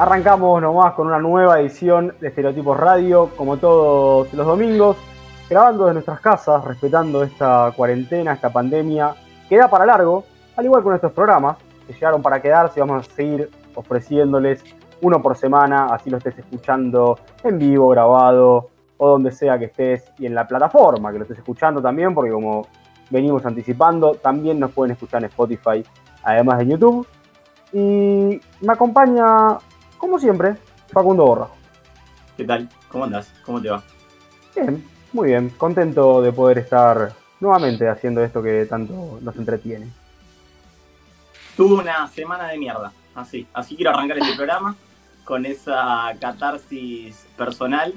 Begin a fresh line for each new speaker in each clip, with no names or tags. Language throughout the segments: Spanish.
Arrancamos nomás con una nueva edición de Estereotipos Radio, como todos los domingos, grabando de nuestras casas, respetando esta cuarentena, esta pandemia, que da para largo, al igual que nuestros programas, que llegaron para quedarse vamos a seguir ofreciéndoles uno por semana, así lo estés escuchando en vivo, grabado, o donde sea que estés, y en la plataforma que lo estés escuchando también, porque como venimos anticipando, también nos pueden escuchar en Spotify, además de YouTube. Y me acompaña como siempre, Facundo Borra.
¿Qué tal? ¿Cómo andas? ¿Cómo te va?
Bien, muy bien. Contento de poder estar nuevamente haciendo esto que tanto nos entretiene.
Tuve una semana de mierda, así. Así quiero arrancar este programa con esa catarsis personal.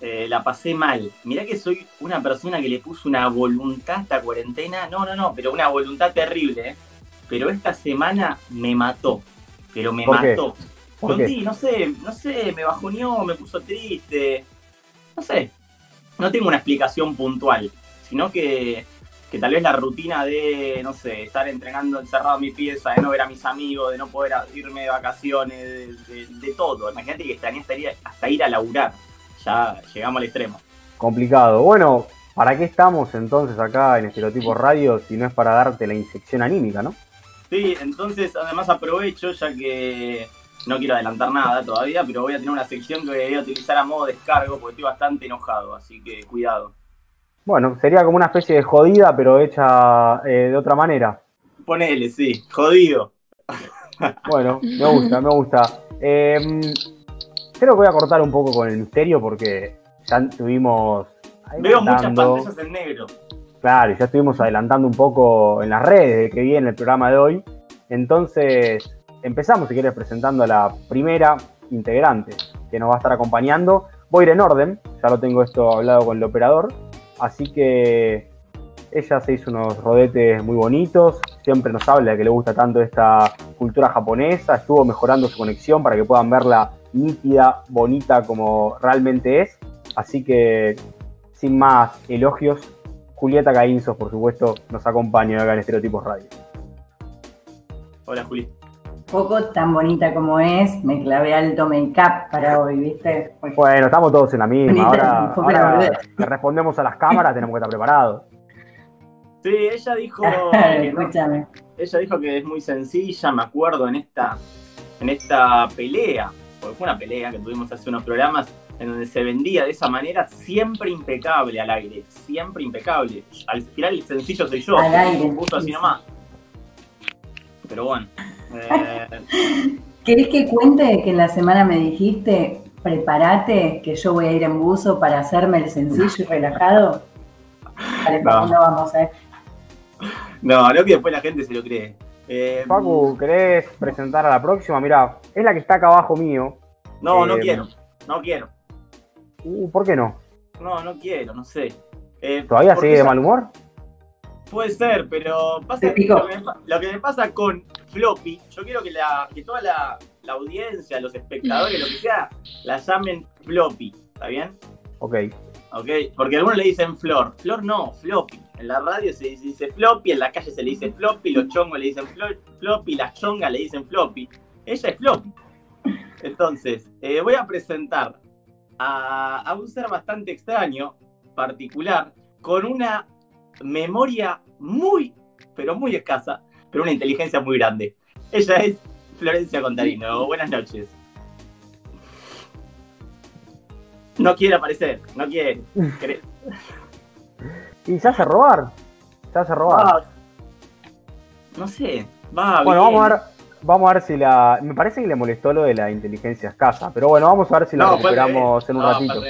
Eh, la pasé mal. Mirá que soy una persona que le puso una voluntad a esta cuarentena. No, no, no, pero una voluntad terrible. ¿eh? Pero esta semana me mató. Pero me mató. No sé, no sé, me bajoneó, me puso triste. No sé. No tengo una explicación puntual, sino que, que tal vez la rutina de, no sé, estar entrenando encerrado en mi pieza, de no ver a mis amigos, de no poder irme de vacaciones, de, todo. Imagínate que estaría hasta ir a laburar. Ya llegamos al extremo.
Complicado. Bueno, ¿para qué estamos entonces acá en Estereotipo Radio si no es para darte la inyección anímica, no?
Sí, entonces además aprovecho ya que no quiero adelantar nada todavía, pero voy a tener una sección que voy a utilizar a modo descargo porque estoy bastante enojado, así que cuidado.
Bueno, sería como una especie de jodida, pero hecha eh, de otra manera.
Ponele, sí, jodido.
Bueno, me gusta, me gusta. Em, creo que voy a cortar un poco con el misterio porque ya tuvimos.
Veo muchas pantallas en negro.
Claro, ya estuvimos adelantando un poco en las redes que viene el programa de hoy. Entonces, Empezamos, si quieres, presentando a la primera integrante que nos va a estar acompañando. Voy a ir en orden, ya lo tengo esto hablado con el operador. Así que ella se hizo unos rodetes muy bonitos, siempre nos habla de que le gusta tanto esta cultura japonesa, estuvo mejorando su conexión para que puedan verla nítida, bonita como realmente es. Así que, sin más elogios, Julieta Gainzos, por supuesto, nos acompaña acá en Estereotipos Radio.
Hola, Juli
poco tan bonita como es, me clavé alto make-up para hoy, ¿viste?
bueno, estamos todos en la misma. Ahora, que respondemos a las cámaras tenemos que estar preparados.
Sí, ella dijo. Escúchame. ella dijo que es muy sencilla, me acuerdo, en esta, en esta pelea, porque fue una pelea que tuvimos hace unos programas en donde se vendía de esa manera, siempre impecable al aire, siempre impecable. Al final el sencillo soy yo, un gusto así nomás. Pero bueno.
Eh... ¿Querés que cuente que en la semana me dijiste, prepárate, que yo voy a ir en buzo para hacerme el sencillo y relajado? Vale, no. no vamos, ¿eh?
No, no que después la gente se lo cree.
Eh, Paco, ¿querés presentar a la próxima? Mira, es la que está acá abajo mío.
No, no eh, quiero, no quiero.
Uh, ¿Por qué no?
No, no quiero, no sé.
Eh, ¿Todavía sigue de mal humor?
Puede ser, pero pasa lo, que me, pasa con Floppy, yo quiero que, la, que toda la, audiencia, los espectadores, lo que sea, la llamen Floppy, ¿está bien?
Ok.
Ok, porque algunos le dicen Flor. Flor no, Floppy. En la radio se dice Floppy, en la calle se le dice Floppy, los chongos le dicen Floppy, las chongas le dicen Floppy. Ella es Floppy. Entonces, eh, voy a presentar a, a un ser bastante extraño, particular, con una memoria muy, pero muy escasa, pero una inteligencia muy grande. Ella es Florencia Contarino. Buenas noches. No quiere aparecer, no quiere.
y se hace robar. Se hace robar. Ah,
no sé. Va
bueno, vamos a ver. Vamos a ver si la. Me parece que le molestó lo de la inteligencia escasa. Pero bueno, vamos a ver si la recuperamos en un ratito.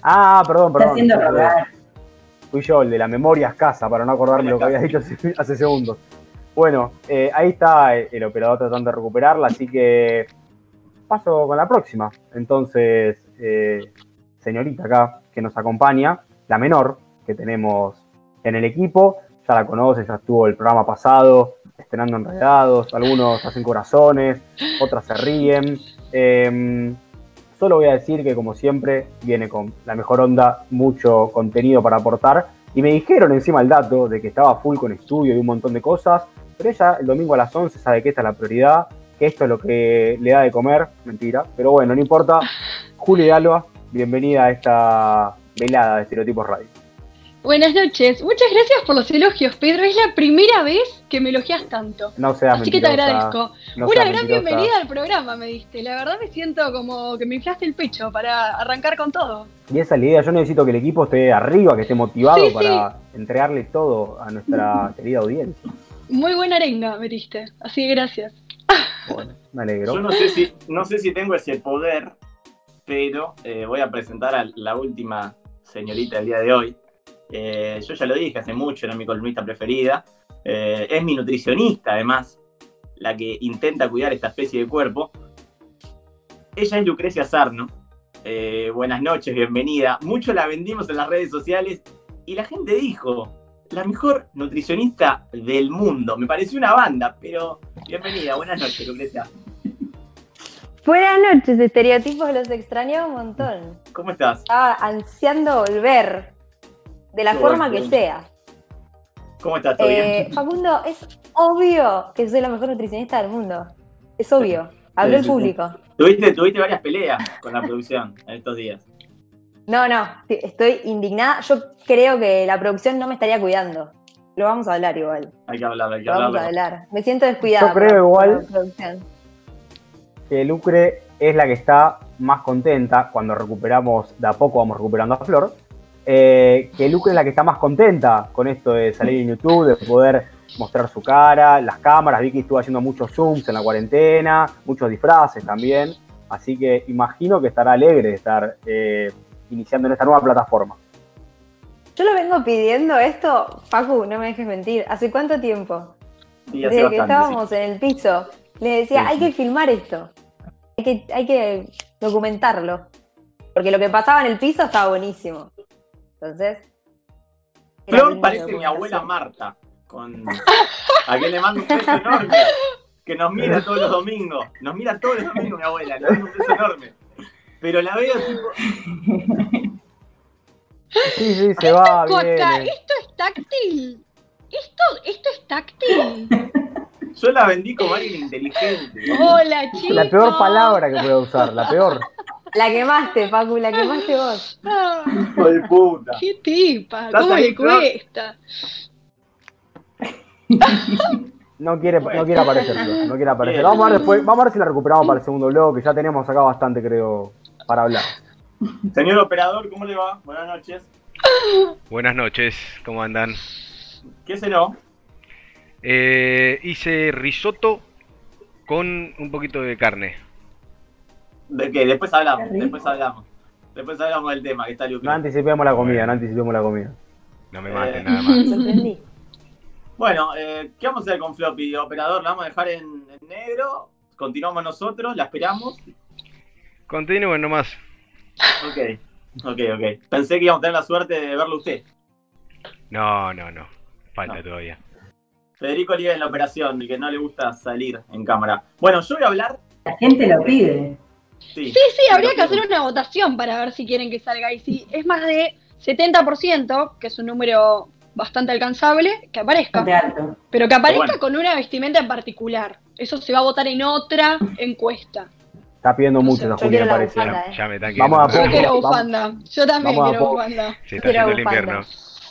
Ah, perdón, perdón. Está haciendo Fui yo, el de la memoria escasa, para no acordarme lo que había dicho hace, segundos. Bueno, eh, ahí está el operador tratando de recuperarla, así que paso con la próxima. Entonces, eh, señorita acá que nos acompaña, la menor que tenemos en el equipo, ya la conoce, ya estuvo el programa pasado, estrenando enredados, algunos hacen corazones, otras se ríen. Em, Solo voy a decir que como siempre viene con la mejor onda, mucho contenido para aportar. Y me dijeron encima el dato de que estaba full con estudio y un montón de cosas. Pero ella el domingo a las 11 sabe que esta es la prioridad. que esto es lo que le da de comer, mentira, pero bueno, no importa. Juli Alba, bienvenida a esta velada de Estereotipos Radio.
Buenas noches. Muchas gracias por los elogios, Pedro. Es la primera vez que me elogias tanto.
No seas
Así que te agradezco. Una gran bienvenida al programa me diste. La verdad me siento como que me inflaste el pecho para arrancar con todo.
Y esa es la idea. Yo necesito que el equipo esté arriba, que esté motivado para entregarle todo a nuestra querida audiencia.
Muy buena arenga me diste. Así que gracias.
Bueno, me alegro. Yo no sé si, no sé si tengo ese poder, pero eh, voy a presentar a la última señorita del día de hoy eh, yo ya lo dije hace mucho, era mi columnista preferida. Eh, es mi nutricionista, además, la que intenta cuidar esta especie de cuerpo. Ella es Lucrecia Sarno. Eh, buenas noches, bienvenida. Mucho la vendimos en las redes sociales y la gente dijo, la mejor nutricionista del mundo. Me pareció una banda, pero bienvenida. Buenas noches, Lucrecia.
Buenas noches, estereotipos los extrañaba un montón.
¿Cómo estás?
Estaba ansiando volver de la forma que sea.
¿Cómo estás? ¿Todo
eh, Facundo, es obvio que soy la mejor nutricionista del mundo. Es obvio. Habló el público.
¿Tuviste, tuviste varias peleas con la producción en estos días.
No, no, estoy indignada. Yo creo que la producción no me estaría cuidando. Lo vamos a hablar igual.
Hay que hablar, hay que hablar.
Vamos a hablar. Me siento descuidada.
Yo creo igual que Lucre es la que está más contenta cuando recuperamos, de a poco vamos recuperando a Flor, eh, que Luke es la que está más contenta con esto de salir en YouTube, de poder mostrar su cara, las cámaras. Vicky estuvo haciendo muchos zooms en la cuarentena, muchos disfraces también. Así que imagino que estará alegre de estar eh, iniciando en esta nueva plataforma.
Yo lo vengo pidiendo esto, Facu, no me dejes mentir. ¿Hace cuánto tiempo? Desde que estábamos en el piso. Le decía, hay que filmar esto. Hay que, hay que documentarlo. Porque lo que pasaba en el piso estaba buenísimo. Entonces.
Flor parece mi abuela Marta, con a quien le mando un beso enorme, que nos mira todos los domingos. Nos mira todos los domingos mi abuela, le mando un beso enorme. Pero la veo tipo.
Sí, sí, se va.
Bien. Esto es táctil. Esto, esto es táctil.
Yo la vendí como alguien inteligente.
Hola, chicos.
La peor palabra que puedo usar, la peor.
La quemaste, Pacu, la quemaste vos.
Hijo de puta.
Qué tipa, ¿cómo le cuesta?
No quiere, no quiere aparecer, no quiere aparecer. Vamos a, ver después, vamos a ver si la recuperamos para el segundo bloque. Ya tenemos acá bastante, creo, para hablar.
Señor operador, ¿cómo le va? Buenas noches.
Buenas noches, ¿cómo andan?
¿Qué cenó?
Eh, hice risotto con un poquito de carne.
¿De qué? Después hablamos, después hablamos. Después hablamos del tema que está
No anticipemos la comida, no anticipemos la comida.
No me maten eh, nada más.
bueno, eh, ¿qué vamos a hacer con Floppy? Operador, ¿la vamos a dejar en, negro? ¿Continuamos nosotros? ¿La esperamos?
Continúen nomás.
Ok, ok, ok. Pensé que íbamos a tener la suerte de verlo usted.
No, no, no. Falta todavía.
Federico Oliva en la operación, y que no le gusta salir en cámara. Bueno, yo voy a hablar.
La gente lo pide.
Sí, sí, habría que hacer una votación para ver si quieren que salga. Y si es más de 70%, que es un número bastante alcanzable, que aparezca. Pero que aparezca con una vestimenta en particular. Eso se va a votar en otra encuesta.
Está pidiendo mucho la Julia, parece.
Ya, me están
Vamos a
Yo quiero bufanda. Yo también quiero bufanda.
Se está haciendo el invierno.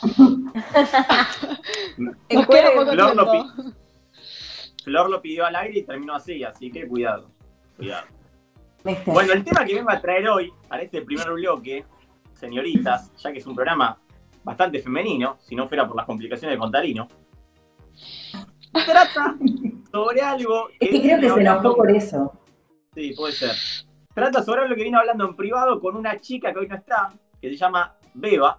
Flor, lo Flor lo pidió al aire y terminó así, así que cuidado. Cuidado. Bueno, el tema que vengo a traer hoy, para este primer bloque, señoritas, ya que es un programa bastante femenino, si no fuera por las complicaciones de Contarino, trata sobre algo.
Que es que creo que se enojó por eso.
Sí, puede ser. Trata sobre algo que vino hablando en privado con una chica que hoy no está, que se llama Beba,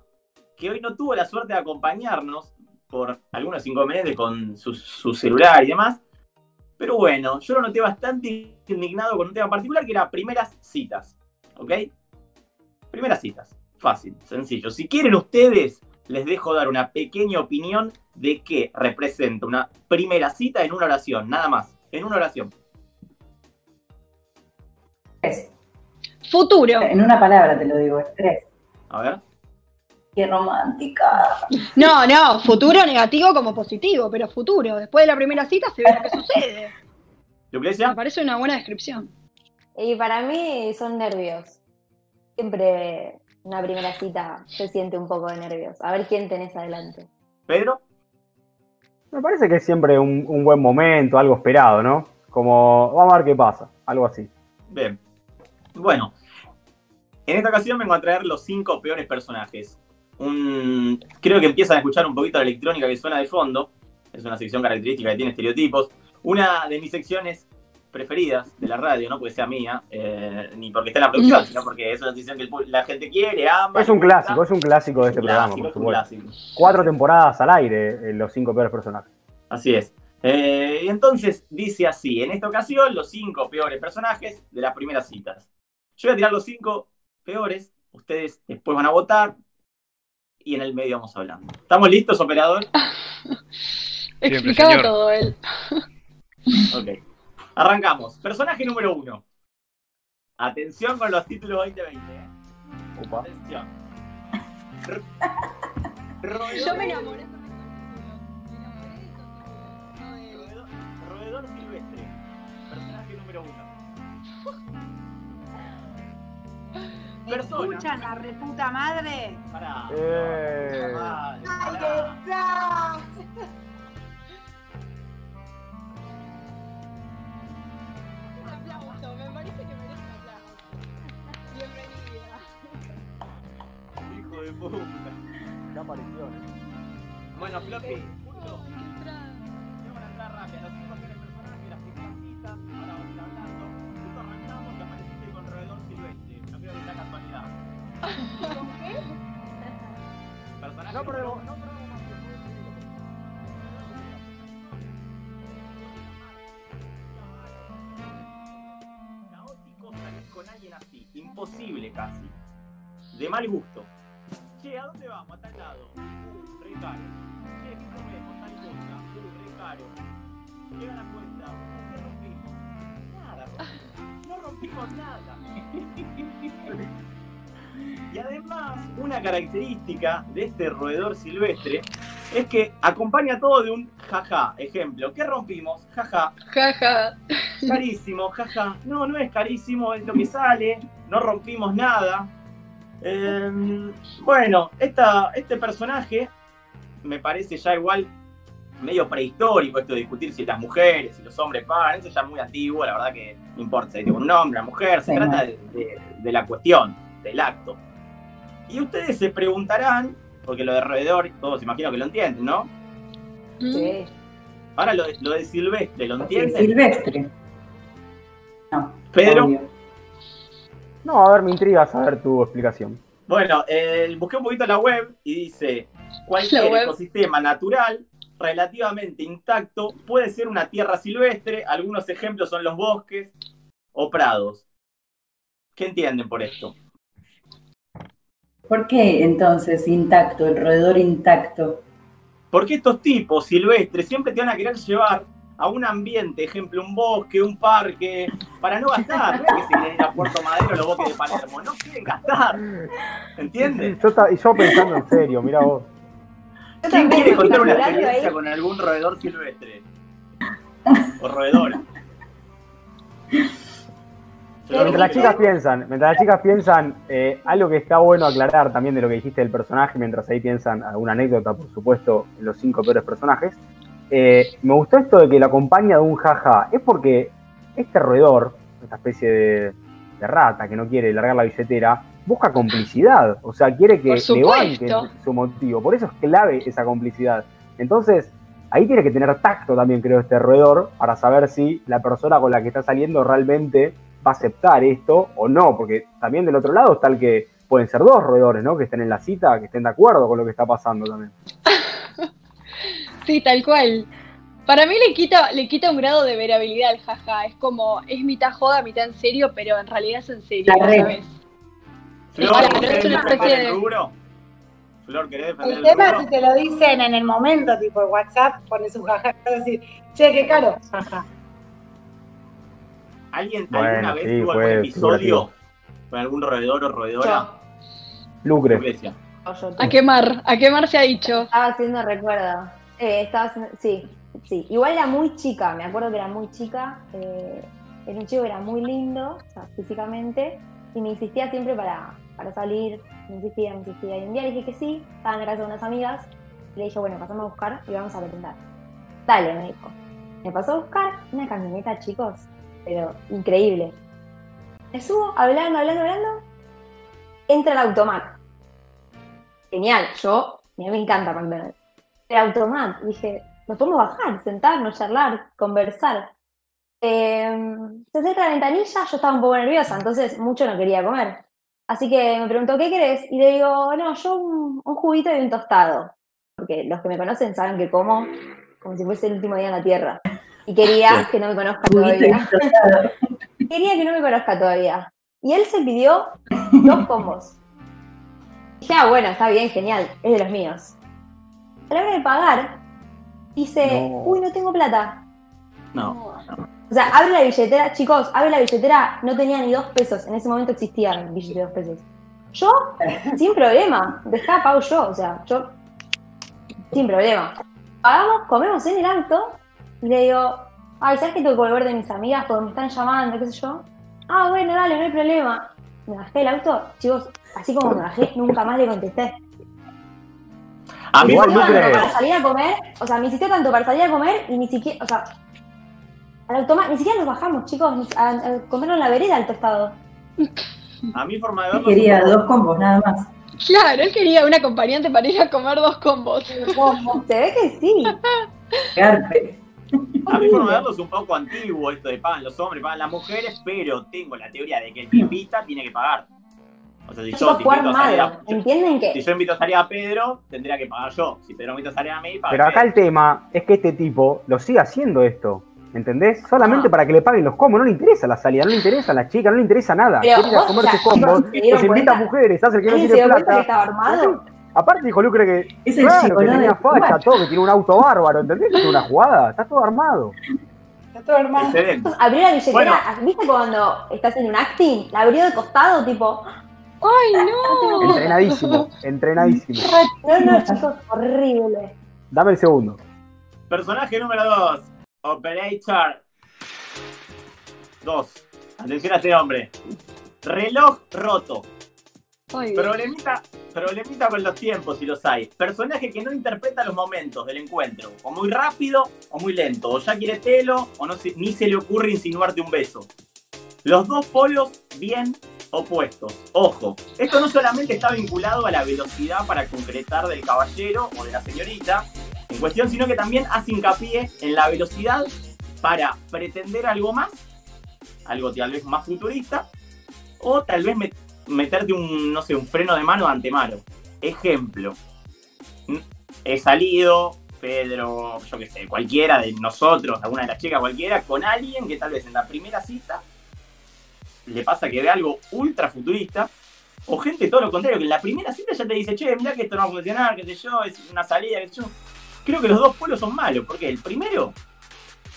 que hoy no tuvo la suerte de acompañarnos por algunos inconvenientes con su celular y demás, pero bueno, yo lo noté bastante indignado con un tema particular que era primeras citas. ¿Ok? Primeras citas. Fácil, sencillo. Si quieren ustedes, les dejo dar una pequeña opinión de qué representa una primera cita en una oración. Nada más. En una oración.
Estrés.
Futuro.
En una palabra te lo digo, estrés.
A ver.
Qué romántica.
No, no, futuro negativo como positivo, pero futuro. Después de la primera cita se ve lo que sucede.
Lucrecia.
Me parece una buena descripción.
Y para mí son nervios. Siempre una primera cita se siente un poco de nervios. A ver quién tenés adelante.
Pedro.
Me parece que es siempre un, buen momento, algo esperado, ¿no? Como, vamos a ver qué pasa, algo así.
Bien. Bueno, en esta ocasión vengo a traer los cinco peores personajes. Creo que empiezan a escuchar un poquito la electrónica que suena de fondo. Es una sección característica que tiene estereotipos. Una de mis secciones preferidas de la radio, no porque sea mía, eh, ni porque esté en la producción, sino porque es una decisión que la gente quiere, ama.
Es un clásico, es un clásico de este programa, por supuesto. Cuatro temporadas al aire, los cinco peores personajes.
Así es. Eh, y entonces dice así, en esta ocasión los cinco peores personajes de las primeras citas. Yo voy a tirar los cinco peores, ustedes después van a votar y en el medio vamos hablando. ¿Estamos listos, operador?
Explicaba todo él.
ok. Arrancamos. Personaje número uno. Atención con los títulos 2020. ¿eh? Atención.
Yo me enamoré.
Persona. escuchan la reputa madre?
Pará. Eh. ¡Ay, qué de puta. Ya apareció, ¿eh? Bueno, Floppy, justo. Tengo una entrada rápida. Los cinco tienen personajes, las citas, ahora vamos a ir qué? No pruebo, no salir con alguien así. Imposible casi. De mal gusto. Che, ¿a dónde vamos? A tal lado. Uh, re caro. Che, ¿qué comemos? Tal cosa. Uh, re caro. Llega la cuenta. ¿Qué rompimos? Nada, no rompimos nada. y además, una característica de este roedor silvestre es que acompaña todo de un jaja. Ejemplo, ¿qué rompimos? Jaja.
Jaja.
Carísimo, jaja. No, no es carísimo, es lo que sale. No rompimos nada. Em, bueno, este personaje me parece ya igual medio prehistórico esto de discutir si las mujeres y los hombres pagan, eso ya es muy antiguo, la verdad que no importa si un hombre, una mujer, se trata de, la cuestión, del acto. Y ustedes se preguntarán, porque lo de alrededor, todos imagino que lo entienden, ¿no? Sí. Ahora lo de, lo de Silvestre, ¿lo entienden?
Silvestre.
No. Pedro.
No, a ver, me intriga saber tu explicación.
Bueno, eh, busqué un poquito la web y dice, cualquier ecosistema natural relativamente intacto puede ser una tierra silvestre, algunos ejemplos son los bosques o prados. ¿Qué entienden por esto?
¿Por qué entonces intacto, el roedor intacto?
Porque estos tipos silvestres siempre te van a querer llevar a un ambiente, ejemplo, un bosque, un parque, para no gastar. No es que se quieren ir a Puerto Madero los bosques de Palermo, no quieren gastar. ¿Entiendes?
Yo, yo pensando en serio, mira vos.
¿Quién quiere contar una experiencia con algún roedor silvestre? O roedora.
Mientras las chicas piensan, mientras las chicas piensan, eh, algo que está bueno aclarar también de lo que dijiste del personaje, mientras ahí piensan alguna anécdota, por supuesto, en los cinco peores personajes, eh, me gustó esto de que lo acompaña de un jaja. Es porque este roedor, esta especie de, rata que no quiere largar la billetera, busca complicidad. O sea, quiere que levante su motivo. Por eso es clave esa complicidad. Entonces, ahí tiene que tener tacto también, creo, este roedor, para saber si la persona con la que está saliendo realmente va a aceptar esto o no. Porque también del otro lado está el que pueden ser dos roedores, ¿no? Que estén en la cita, que estén de acuerdo con lo que está pasando también.
Sí, tal cual. Para mí le quita, le quita un grado de verabilidad al jaja. Es como, es mitad joda, mitad en serio, pero en realidad es en serio, ¿sabes?
Flor, ¿querés defender el rubro? Flor, ¿querés defender
el, el tema si te lo dicen en el momento, tipo WhatsApp, pones un jaja, es decir, che, qué caro, jaja.
¿Alguien alguna vez tuvo algún episodio con algún roedor o roedora?
Lucre.
A quemar, a quemar se ha dicho.
Estaba haciendo recuerdo. Eh, sí, sí, igual era muy chica, me acuerdo que era muy chica. Eh, era un chico que era muy lindo, o sea, físicamente, y me insistía siempre para, para salir, me insistía, me insistía. Y un día le dije que sí, estaban gracias a unas amigas, y le dije, bueno, pasamos a buscar y vamos a merendar. Dale, me dijo. Me pasó a buscar una camioneta, chicos, pero increíble. Me subo, hablando, hablando, hablando, entra el automac. Genial, yo, a mí me encanta McDonald's. El automat, dije, nos podemos bajar, sentarnos, charlar, conversar. Eh, se acerca la ventanilla, yo estaba un poco nerviosa, entonces mucho no quería comer. Así que me preguntó, ¿qué querés? Y le digo, no, yo un, juguito y un tostado. Porque los que me conocen saben que como como si fuese el último día en la Tierra. Y quería que no me conozca todavía. quería que no me conozca todavía. Y él se pidió dos combos. dije, ah, bueno, está bien, genial, es de los míos. A la hora de pagar, dice, uy, no tengo plata.
No.
O sea, abre la billetera, chicos, abre la billetera, no tenía ni dos pesos, en ese momento existían billetes de dos pesos. Yo, sin problema, dejá, pago yo, o sea, yo, sin problema. Pagamos, comemos en el auto, y le digo, ay, ¿sabes que tengo que volver de mis amigas porque me están llamando, qué sé yo? Ah, bueno, dale, no hay problema. Me bajé el auto, chicos, así como me bajé, nunca más le contesté.
A mí
no para salir a comer, o sea, me insistió tanto para salir a comer y ni siquiera, o sea, al automático, ni siquiera nos bajamos, chicos, a, a comernos en la vereda al tostado.
A mí forma de verlo.
Quería dos combos, nada más.
Claro, él quería un acompañante para ir a comer dos combos.
Se ve que sí.
A mí forma de verlo es un poco antiguo esto de pagan los hombres, pagan las mujeres, pero tengo la teoría de que el que invita tiene que pagar. O sea, si yo,
yo invito a salir a, ¿Entienden que?
Si yo invito a salir a Pedro, tendría que pagar yo. Si Pedro invita a salir a mí, paga
Pero acá el tema es que este tipo lo sigue haciendo esto. ¿Entendés? Solamente ah. para que le paguen los combos, no le interesa la salida, no le interesa la chica, no le interesa nada. Quiere ir a comerse combos, se invita a mujeres, hace el que no tiene plata.
Que armado?
Aparte dijo Lucre que, es claro, chico, que tenía facha, todo, que tiene un auto bárbaro, ¿entendés? Es una jugada, está todo armado.
Está todo armado.
Abrió la billetera, ¿viste cuando estás en un acting? La abrió de costado, tipo...
¡Ay, no!
Entrenadísimo, entrenadísimo.
No, no, chicos, horrible.
Dame el segundo.
Personaje número dos. Operator 2. Atención a este hombre. Reloj roto. Problemita, problemita con los tiempos, si los hay. Personaje que no interpreta los momentos del encuentro. O muy rápido o muy lento. O ya quiere telo o ni se le ocurre insinuarte un beso. Los dos polos bien opuestos. Ojo, esto no solamente está vinculado a la velocidad para concretar del caballero o de la señorita, en cuestión, sino que también hace hincapié en la velocidad para pretender algo más, algo tal vez más futurista, o tal vez meterte un, no sé, un freno de mano de antemano. Ejemplo, he salido, Pedro, yo qué sé, cualquiera de nosotros, alguna de las chicas, cualquiera, con alguien que tal vez en la primera cita le pasa que ve algo ultra futurista, o gente todo lo contrario, que en la primera cita ya te dice, che, mira que esto no va a funcionar, qué sé yo, es una salida, qué sé yo creo que los dos pueblos son malos, porque el primero,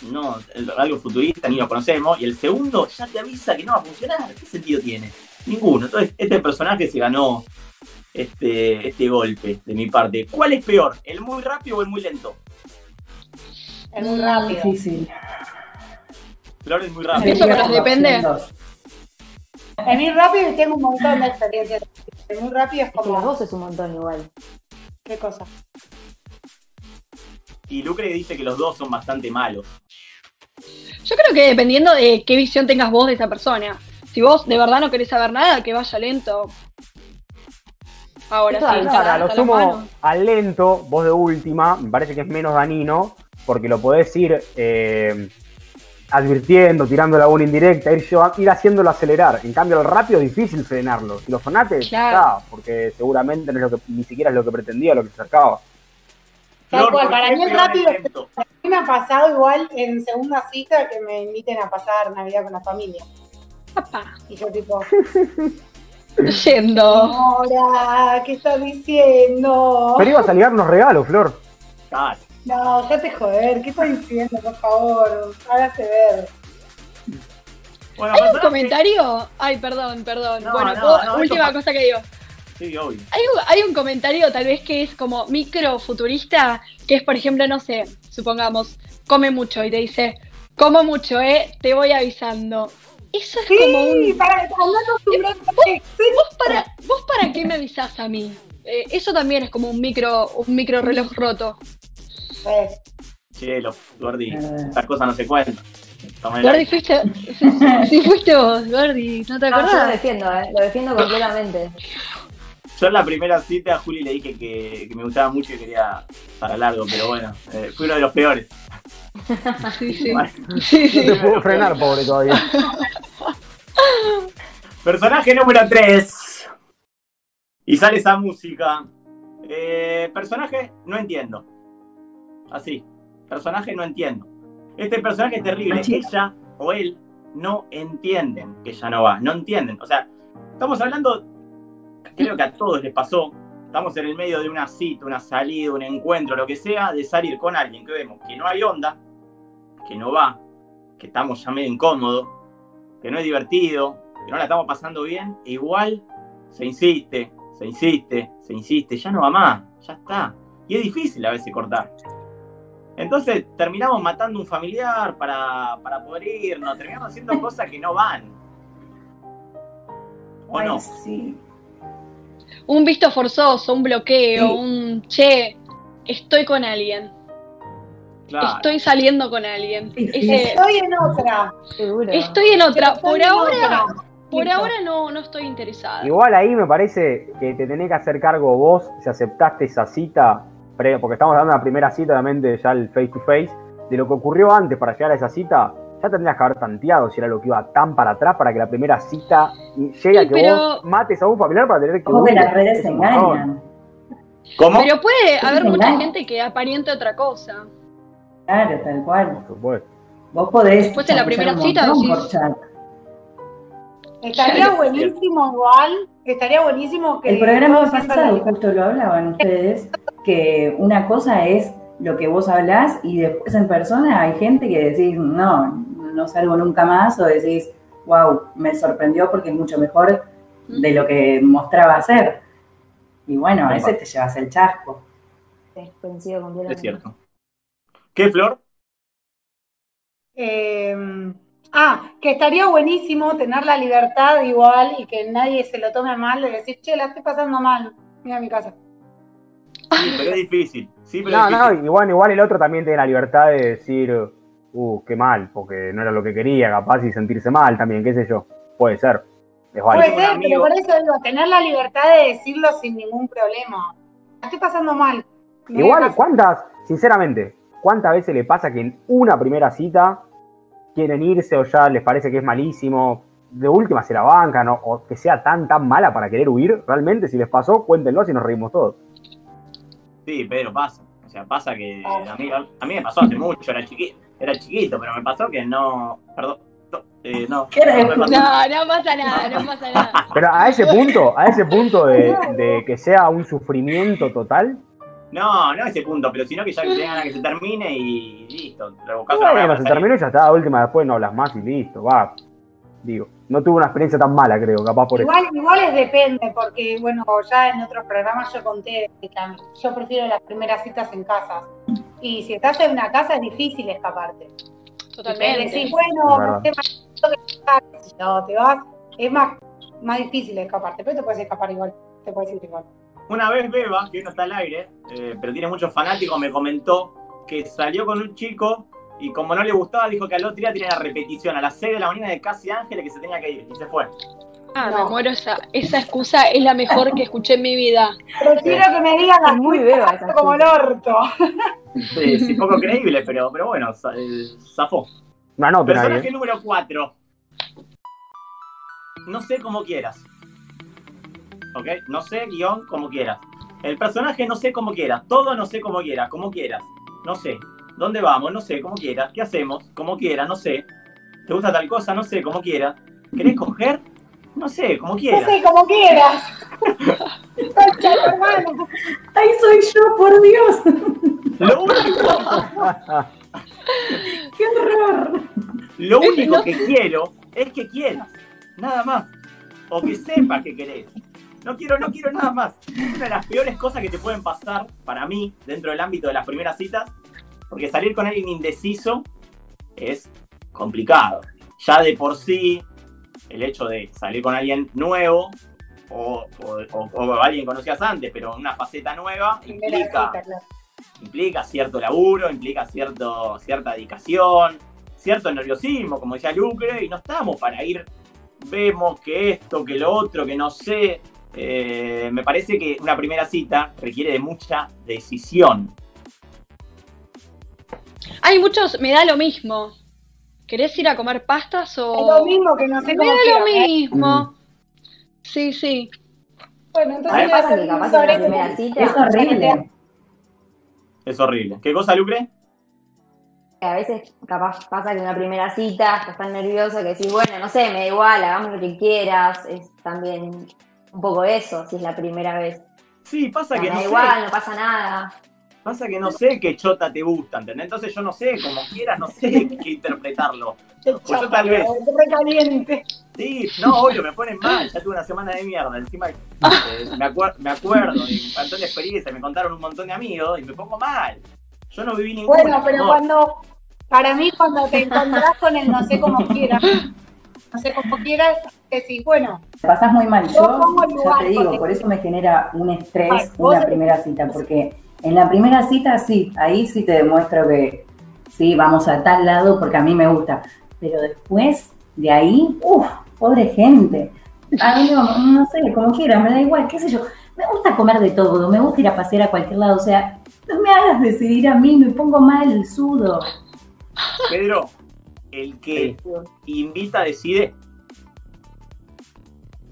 no, algo futurista ni lo conocemos, y el segundo ya te avisa que no va a funcionar. ¿Qué sentido tiene? Ninguno. Entonces, este personaje se ganó este, este golpe de mi parte. ¿Cuál es peor, el muy rápido o el muy lento?
El muy rápido.
Difícil.
Flor es muy rápido.
Eso pero depende.
El muy rápido y tengo un montón de experiencia. El muy rápido es como.
Las dos es un montón igual.
¿Qué cosa?
y Lucre dice que los dos son bastante malos.
Yo creo que dependiendo de qué visión tengas vos de esa persona. Si vos de verdad no querés saber nada, que vaya lento. Ahora sí,
claro, lo sumo al lento, vos de última, me parece que es menos danino, porque lo podés ir eh, advirtiendo, tirando la una indirecta, ir, ir haciéndolo acelerar. En cambio, el rápido es difícil frenarlo. Si lo frenaste, claro. porque seguramente no es lo que, ni siquiera es lo que pretendía, lo que se acercaba
para mí es rápido. Mí me ha pasado igual en segunda cita que me inviten a pasar Navidad con la familia.
Papá.
Y yo tipo...
Yendo.
Ahora, ¿qué estás diciendo?
Pero ibas a ligarnos regalos, Flor.
No, déjate joder, ¿qué estás diciendo, por favor? Hágase ver.
¿Hay un comentario? Ay, perdón, perdón. bueno, última cosa que digo. Hay, un comentario tal vez que es como micro futurista, que es por ejemplo, no sé, supongamos, come mucho y te dice, como mucho, eh, te voy avisando. Eso es como un.
Para, ¿Vos,
vos, para, ¿Vos para qué me avisás a mí? Eh, eso también es como un micro, un micro reloj roto.
Cielo, Gordi, estas cosas no se cuentan.
Gordi, fuiste. sí, fuiste vos, Gordi, ¿no te acordás?
yo lo defiendo, eh, lo defiendo completamente.
Yo en la primera cita a Juli le dije que, me gustaba mucho y quería para largo, pero bueno, eh, fui uno de los peores.
Sí, sí.
sí, No te puedo frenar, pobre todavía.
Personaje número 3. Y sale esa música. Eh, personaje, no entiendo. Así. Personaje, no entiendo. Este personaje es terrible. Ella o él no entienden que ya no va. No entienden. O sea, estamos hablando, creo que a todos les pasó. Estamos en el medio de una cita, una salida, un encuentro, lo que sea, de salir con alguien que vemos que no hay onda, que no va, que estamos ya medio incómodos, que no es divertido, que no la estamos pasando bien, igual se insiste, se insiste, se insiste, ya no va más, ya está. Y es difícil a veces cortar. Entonces terminamos matando un familiar para, para poder irnos, terminamos haciendo cosas que no van. ¿O no?
Sí.
Un visto forzoso, un bloqueo, un che, estoy con alguien. Estoy saliendo con alguien.
estoy en otra.
Estoy en otra. Por ahora, por ahora no, no estoy interesada.
Igual ahí me parece que te tenés que hacer cargo vos si aceptaste esa cita, porque estamos dando la primera cita, obviamente, ya el face to face, de lo que ocurrió antes para llegar a esa cita. Ya tendrías que haber tanteado si era lo que iba tan para atrás para que la primera cita llegue a que vos mates a un familiar para tener que.
Como que las redes engañan.
¿Cómo?
Pero puede haber mucha gente que aparente otra cosa.
Claro, tal cual. Vos podés.
Después de la primera cita decís.
Estaría buenísimo igual, estaría buenísimo que...
El programa pasado justo lo hablaban ustedes, que una cosa es lo que vos hablás y después en persona hay gente que decís, no, no salgo nunca más o decís, wow, me sorprendió porque es mucho mejor de lo que mostraba ser. Y bueno, a ese te llevas el chasco.
Sí, coincido completamente.
Es cierto. ¿Qué, Flor?
Eh, ah, que estaría buenísimo tener la libertad igual y que nadie se lo tome mal de decir, che, la estoy pasando mal, mira a mi casa.
Sí, pero es difícil.
no, no, igual, igual el otro también tiene la libertad de decir, uh, qué mal, porque no era lo que quería, capaz, y sentirse mal también, qué sé yo. Puede ser.
Puede ser, pero por eso digo, tener la libertad de decirlo sin ningún problema. La estoy pasando mal.
Igual, ¿cuántas, sinceramente, ¿Cuántas veces le pasa que en una primera cita quieren irse o ya les parece que es malísimo? De última se la bancan o, que sea tan tan mala para querer huir. Realmente, si les pasó, cuéntenlo si nos reímos todos.
Sí, pero pasa. O sea, pasa que a mí, a mí me pasó hace mucho, era chiquito, era chiquito, pero me pasó que no. Perdón. Eh, no,
no, no, pasa nada, no pasa nada.
Pero a ese punto, a ese punto de, de que sea un sufrimiento total,
no, no a ese punto, pero sino que ya que tengan a que se termine y listo.
Bueno, se terminó y ya está, última, después no hablas más y listo, va. Digo, no tuve una experiencia tan mala, creo, capaz por
igual, eso. Igual es depende, porque bueno, ya en otros programas yo conté que yo prefiero las primeras citas en casa. Y si estás en una casa es difícil escaparte.
Totalmente.
Decís, bueno, no, te vas, es más, más difícil escaparte, pero te puedes escapar igual, te puedes ir igual.
Una vez Beba, que no está al aire, eh, pero tiene muchos fanáticos, me comentó que salió con un chico y como no le gustaba, dijo que al otro día tenía la repetición a las 6 de la mañana de Casi Ángeles que se tenía que ir y se fue.
Ah, me muero, esa, esa excusa es la mejor que escuché en mi vida.
Prefiero que me digan las muy beba como el orto.
Sí, sí, poco creíble, pero, pero bueno, eh, zafó.
No, no,
Personaje ¿eh? número 4. No sé cómo quieras. ¿ok? No sé, guion, como quieras. El personaje no sé cómo quieras. Todo no sé cómo quieras, como quieras. No sé. ¿Dónde vamos? No sé, como quieras. ¿Qué hacemos? Como quieras, no sé. ¿Te gusta tal cosa? No sé, como quieras. ¿Querés coger? No sé, como quieras.
No sé, como quieras.
Ahí soy yo, por Dios.
Lo único.
¡Qué horror!
Lo único que quiero es que quieras. Nada más. O que sepas que querés. No quiero, no quiero nada más. Una de las peores cosas que te pueden pasar, para mí, dentro del ámbito de las primeras citas, Porque salir con alguien indeciso es complicado. Ya de por sí, el hecho de salir con alguien nuevo o, alguien que conocías antes, pero una faceta nueva, implica, implica cierto laburo, implica cierto, cierta dedicación, cierto nerviosismo, como decía Lucre, y no estamos para ir, vemos que esto, que lo otro, que no sé. Eh, me parece que una primera cita requiere de mucha decisión.
Hay muchos, me da lo mismo. ¿Querés ir a comer pastas o...?
Es lo mismo que no sé cómo
Me da lo ¿eh? mismo. Sí, sí.
Bueno, entonces... pasa que capaz la primera cita... Es horrible.
Es horrible. ¿Qué cosa, Lucre?
A veces capaz pasa que en una primera cita estás tan nervioso que decís, bueno, no sé, me da igual, hagamos lo que quieras. Es también un poco eso, si es la primera vez.
Sí, pasa que
no. Me da igual, no pasa nada.
Pasa que no sé qué chota te gusta, ¿entendés? Entonces yo no sé, como quieras, no sé qué interpretarlo. Pues yo tal vez.
caliente.
Sí, no, obvio, me ponen mal. Ya tuve una semana de mierda. Encima eh, me, me acuerdo de un montón de experiencias, me contaron un montón de amigos y me pongo mal. Yo no viví ninguna.
Bueno, pero cuando, para mí, cuando te encontrás con el no sé cómo quieras, no sé cómo quieras, decís, bueno.
Pasás muy mal. Yo, ya te digo, por eso me genera un estrés una primera cita, porque en la primera cita sí, ahí sí te demuestro que sí, vamos a tal lado porque a mí me gusta. Pero después de ahí, uff, pobre gente. A no, no sé, como quieras, me da igual, qué sé yo. Me gusta comer de todo, me gusta ir a pasear a cualquier lado. O sea, no me hagas decidir a mí, me pongo mal, sudo.
Pedro, el que invita decide.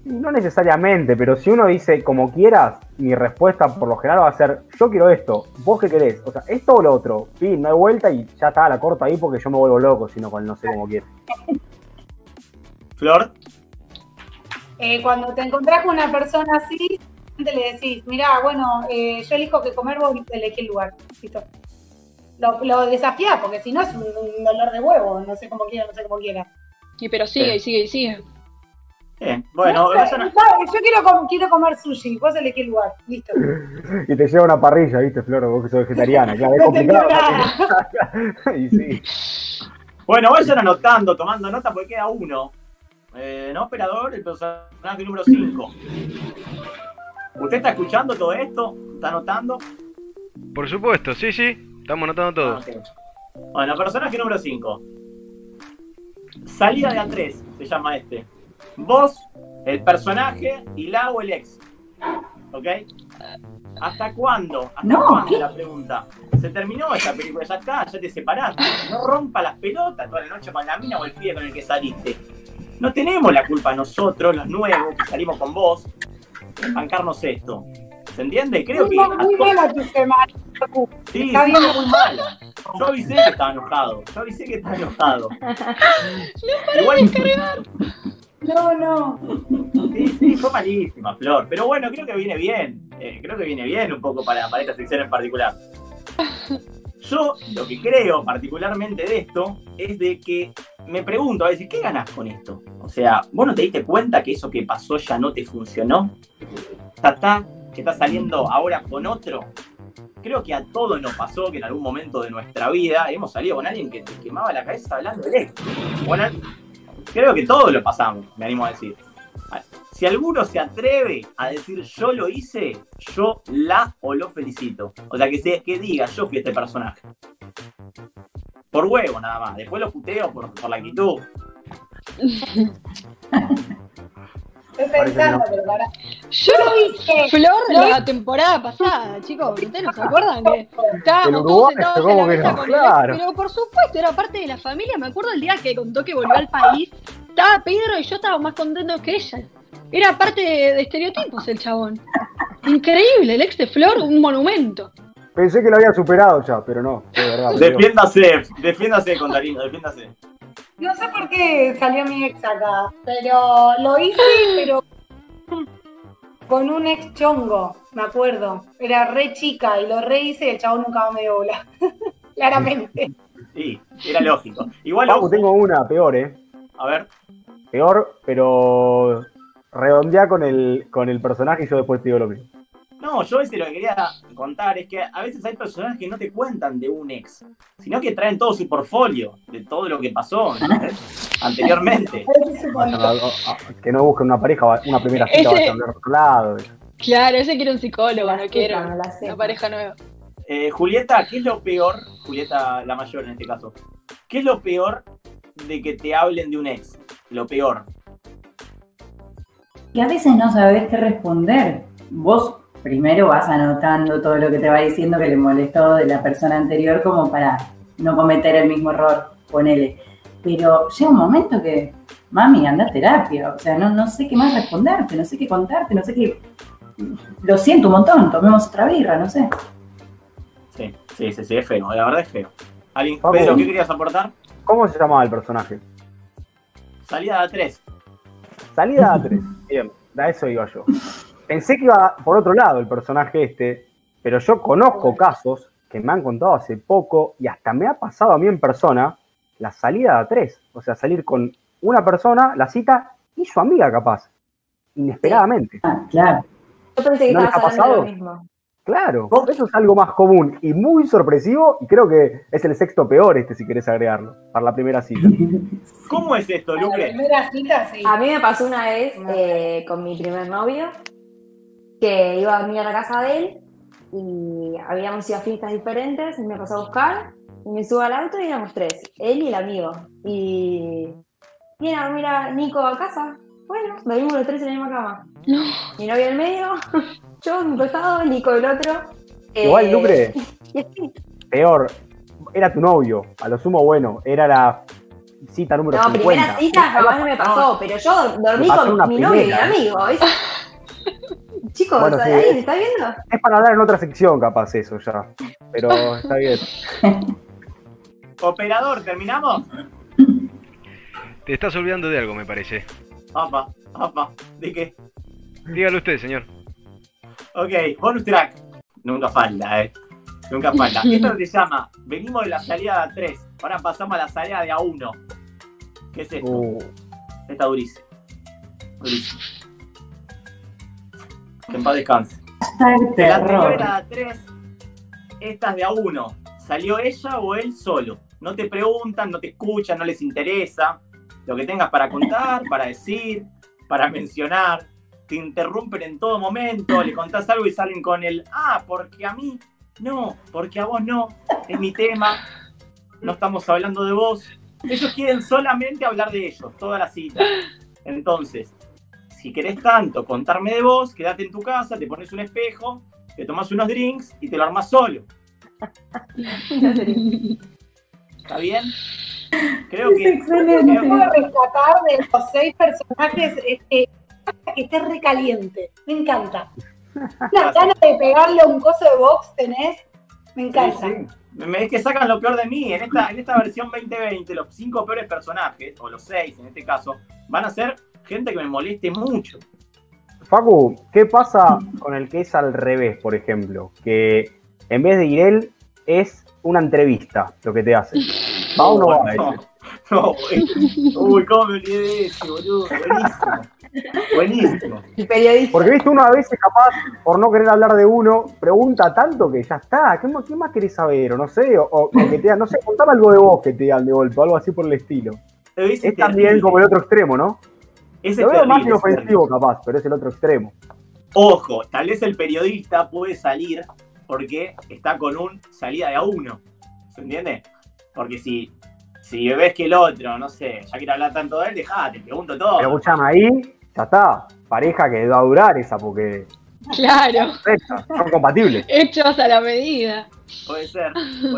No necesariamente, pero si uno dice como quieras, mi respuesta por lo general va a ser, yo quiero esto, vos qué querés, o sea, esto o lo otro, fin, no hay vuelta y ya está, la corto ahí porque yo me vuelvo loco, sino con no sé cómo quiero.
Flor.
Eh, cuando te encontrás con una persona así, le decís, mira, bueno, eh, yo elijo que comer, vos elegí el lugar. Listo. Lo, lo desafías, porque si no es un, dolor de huevo, no sé cómo quiera, no sé cómo quiera.
Y pero sigue, y sigue, y sigue.
Bueno,
yo quiero, quiero comer sushi, vos elegí el lugar, listo.
y te lleva una parrilla, viste, Flor, vos que sos vegetariana, claro, es complicado. y sí.
Bueno, vayan anotando, tomando nota, porque queda uno. Eh, ¿No, operador? El personaje número 5. ¿Usted está escuchando todo esto? ¿Está anotando?
Por supuesto, sí, sí, estamos anotando todo.
Ah, bueno, personaje número 5. Salida de A3, se llama este. Vos, el personaje y la o el ex. ¿Ok? ¿Hasta cuándo? ¿Hasta no, cuándo la pregunta? Se terminó esa película, ya está, ya te separaste. No rompa las pelotas toda la noche con la mina o el pibe con el que saliste. No tenemos la culpa nosotros, los nuevos, que salimos con vos, de bancarnos esto. ¿Se entiende? Creo
muy
que.
Muy mala tu semana.
Sí, sí, muy mala. Yo avisé que estaba enojado. Yo avisé que estaba enojado.
Igual.
No, no.
Sí, sí, fue malísima, Flor. Pero bueno, creo que viene bien. Eh, creo que viene bien un poco para, para esta sección en particular. Yo lo que creo particularmente de esto es de que me pregunto a veces, ¿qué ganas con esto? O sea, ¿vos no te diste cuenta que eso que pasó ya no te funcionó? ¿Tata? ¿Que está saliendo ahora con otro? Creo que a todos nos pasó que en algún momento de nuestra vida hemos salido con alguien que te quemaba la cabeza hablando de esto. Creo que todos lo pasamos, me animo a decir. Si alguno se atreve a decir yo lo hice, yo la o lo felicito. O sea, que, se, que diga yo fui este personaje. Por huevo nada más. Después lo puteo por, por la actitud.
Estoy pensando, pero para.
Yo lo hice. Flor de la temporada pasada, chicos. ¿Ustedes no se acuerdan que estábamos todos sentados en la mesa con claro. Pero por supuesto, era parte de la familia. Me acuerdo el día que contó que volvió al país. Estaba Pedro y yo estaba más contento que ella. Era parte de, estereotipos el chabón. Increíble, el ex de Flor, un monumento.
Pensé que lo había superado ya, pero no, de verdad.
Defiéndase, defiéndase, Contarino, defiéndase.
No sé por qué salió mi ex acá, pero lo hice, pero con un ex chongo, me acuerdo. Era re chica y lo re hice y el chabón nunca me dio bola. Claramente.
Sí, era lógico. Igual.
tengo una peor, ¿eh?
A ver.
Peor, pero redondea con el, con el personaje y yo después te digo lo mismo.
No, yo a veces lo que quería contar es que a veces hay personas que no te cuentan de un ex, sino que traen todo su portfolio de todo lo que pasó anteriormente.
que no busquen una pareja, una primera cita, ese... a otro lado.
Claro, ese quiere un psicólogo, no quiere una pareja nueva.
Eh, Julieta, ¿qué es lo peor? Julieta, la mayor en este caso. ¿Qué es lo peor de que te hablen de un ex? Lo peor.
Que a veces no sabes qué responder. Vos primero vas anotando todo lo que te va diciendo que le molestó de la persona anterior como para no cometer el mismo error, ponele. Pero llega un momento que, mami, anda a terapia, o sea, no, no sé qué más responderte, no sé qué contarte, no sé qué... Lo siento un montón, tomemos otra birra, no sé.
Sí, sí, sí, sí es feo, la verdad es feo. ¿Alguien, Pedro, qué querías aportar?
¿Cómo se llamaba el personaje?
Salida a 3.
Salida a 3, bien, a eso iba yo. Pensé que iba por otro lado el personaje este, pero yo conozco casos que me han contado hace poco y hasta me ha pasado a mí en persona la salida a tres. O sea, salir con una persona, la cita y su amiga capaz. Inesperadamente.
Ah, claro.
Yo pensé que ¿No les ha pasado? Lo mismo.
Claro, eso es algo más común y muy sorpresivo y creo que es el sexto peor este si querés agregarlo, para la primera cita.
¿Cómo es esto, Luque? La
primera cita, sí.
A mí me pasó una vez eh, con mi primer novio que iba a dormir a la casa de él y habíamos ido a fiestas diferentes, él me pasó a buscar, y me subo al auto y éramos tres, él y el amigo. Y viene a dormir a Nico a casa. Bueno, dormimos los tres en la misma cama. No. Mi novio en el medio, yo en un costado, Nico el otro.
Igual, eh, Lucre, peor, era tu novio, a lo sumo bueno, era la cita número no, 50.
No, primera cita jamás no me pasó, pero yo dormí con mi novio y mi amigo. Chicos, ¿ahí está viendo?
Es para hablar en otra sección, capaz, eso ya. Pero está bien.
Operador, ¿terminamos?
Te estás olvidando de algo, me parece.
Apa, apa, ¿de qué?
Dígalo usted, señor.
Ok, bonus track. Nunca falta, eh. Nunca falta. Esto se llama Venimos de la salida de A3. Ahora pasamos a la salida de A1. ¿Qué es esto? Uh. Está durísimo. Durísimo. Que en paz descanse. la anterior era 3, esta es de a 1. ¿Salió ella o él solo? No te preguntan, no te escuchan, no les interesa. Lo que tengas para contar, para decir, para mencionar. Te interrumpen en todo momento, le contás algo y salen con el, ah, porque a mí no, porque a vos no, es mi tema, no estamos hablando de vos. Ellos quieren solamente hablar de ellos, toda la cita. Entonces, si querés tanto contarme de vos, quédate en tu casa, te pones un espejo, te tomas unos drinks y te lo armas solo. ¿Está bien?
Creo que. Lo que puedo rescatar de los seis personajes es que, que esté recaliente. Me encanta. La ganas de pegarle un coso de box tenés. Me encanta.
Me es que sacan lo peor de mí. En esta, en esta versión 2020, los cinco peores personajes, o los seis en este caso, van a ser gente que me moleste mucho.
Facu, ¿qué pasa con el que es al revés, por ejemplo? Que en vez de ir él, es una entrevista lo que te hace. ¿Va o no va? No,
no, uy, cómo me olvidé de eso, boludo. Buenísimo. Buenísimo.
Porque viste, uno a veces capaz, por no querer hablar de uno, pregunta tanto que ya está. ¿Qué, más querés saber? O no sé, o, que te no sé, contame algo de vos que te dan de golpe, algo así por el estilo. Es también como el otro extremo, ¿no? Es Lo veo más inofensivo capaz, pero es el otro extremo.
Ojo, tal vez el periodista puede salir porque está con un salida de a uno. ¿Se entiende? Porque si, si ves que el otro, no sé, ya quiere hablar tanto de él, dejate, te pregunto todo.
Pero escuchame ahí, ya está. Pareja que va a durar esa porque.
Claro.
son compatibles.
Hechos a la medida.
Puede ser.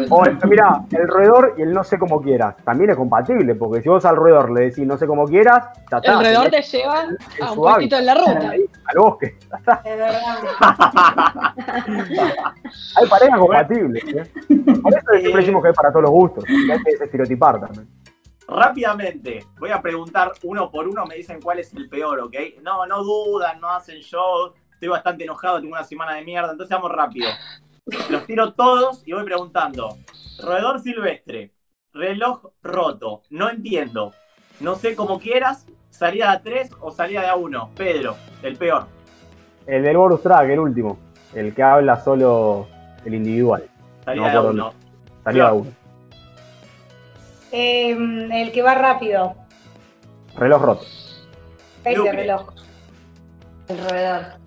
Puede
mira, el roedor y el no sé cómo quieras también es compatible, porque si vos al roedor le decís no sé cómo quieras,
ya está. El roedor te lleva a un poquito en la ruta.
al bosque, ya está. hay parejas compatibles. ¿eh? Por eso siempre decimos que es para todos los gustos, hay que estereotipar también.
Rápidamente, voy a preguntar uno por uno, me dicen cuál es el peor, ¿ok? No, no dudan, no hacen show, estoy bastante enojado, tengo una semana de mierda, entonces vamos rápido. Los tiro todos y voy preguntando. Roedor silvestre, reloj roto, no entiendo. No sé cómo quieras, salida de a 3 o salida de a 1. Pedro, el peor.
El del bonus track, el último. El que habla solo el individual.
Salida no, uno.
Salida uno.
Em, el que va rápido.
Reloj roto.
Ese reloj.
El roedor.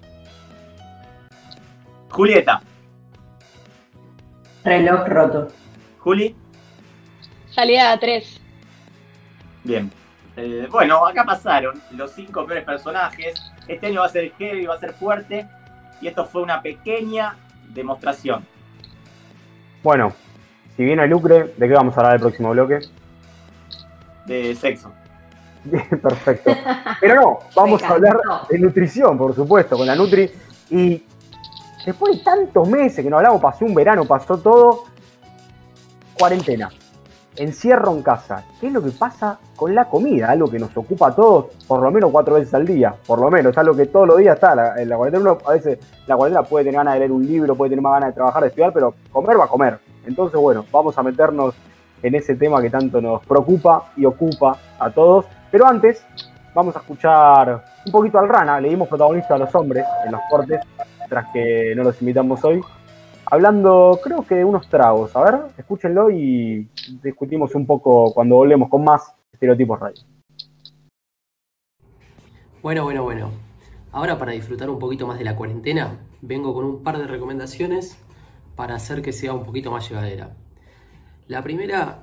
Julieta.
Reloj roto.
Juli.
Salida a 3.
Bien. Eh, bueno, acá pasaron los cinco peores personajes. Este año va a ser heavy, va a ser fuerte. Y esto fue una pequeña demostración.
Bueno, si viene el lucre, ¿de qué vamos a hablar el próximo bloque?
De sexo.
Perfecto. Pero no, vamos a hablar de nutrición, por supuesto, con la Nutri. Y después de tantos meses que no hablamos, pasó un verano, pasó todo, cuarentena encierro en casa. ¿Qué es lo que pasa con la comida? Algo que nos ocupa a todos por lo menos cuatro veces al día, por lo menos, algo que todos los días está. en la cuarentena a veces la cuarentena puede tener ganas de leer un libro, puede tener más ganas de trabajar, de estudiar, pero comer va a comer. Entonces, bueno, vamos a meternos en ese tema que tanto nos preocupa y ocupa a todos. Pero antes, vamos a escuchar un poquito al Rana, le dimos protagonista a los hombres en los cortes, tras que no los invitamos hoy hablando creo que de unos tragos. A ver, escúchenlo y discutimos un poco cuando volvemos con más estereotipos radio.
Bueno, bueno, bueno. Ahora para disfrutar un poquito más de la cuarentena, vengo con un par de recomendaciones para hacer que sea un poquito más llevadera. La primera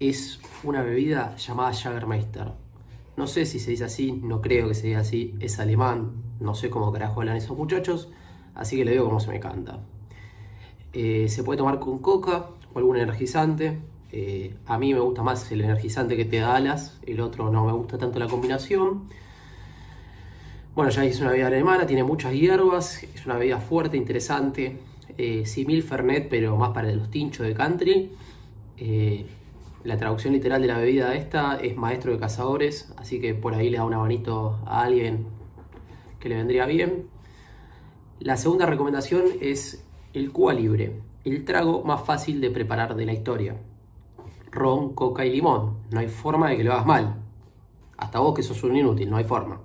es una bebida llamada Jagermeister. No sé si se dice así, no creo que se diga así, es alemán, no sé cómo carajo hablan esos muchachos, así que le digo como se me canta. Eh, se puede tomar con coca o algún energizante. Eh, a mí me gusta más el energizante que te da alas, el otro no me gusta tanto la combinación. Bueno, ya es una bebida alemana, tiene muchas hierbas, es una bebida fuerte, interesante, eh, simil Fernet, pero más para los tinchos de country. la traducción literal de la bebida esta es maestro de cazadores, así que por ahí le da un abanito a alguien que le vendría bien. La segunda recomendación es el Cuba Libre, el trago más fácil de preparar de la historia. Ron, coca y limón. No hay forma de que lo hagas mal. Hasta vos que sos un inútil, no hay forma.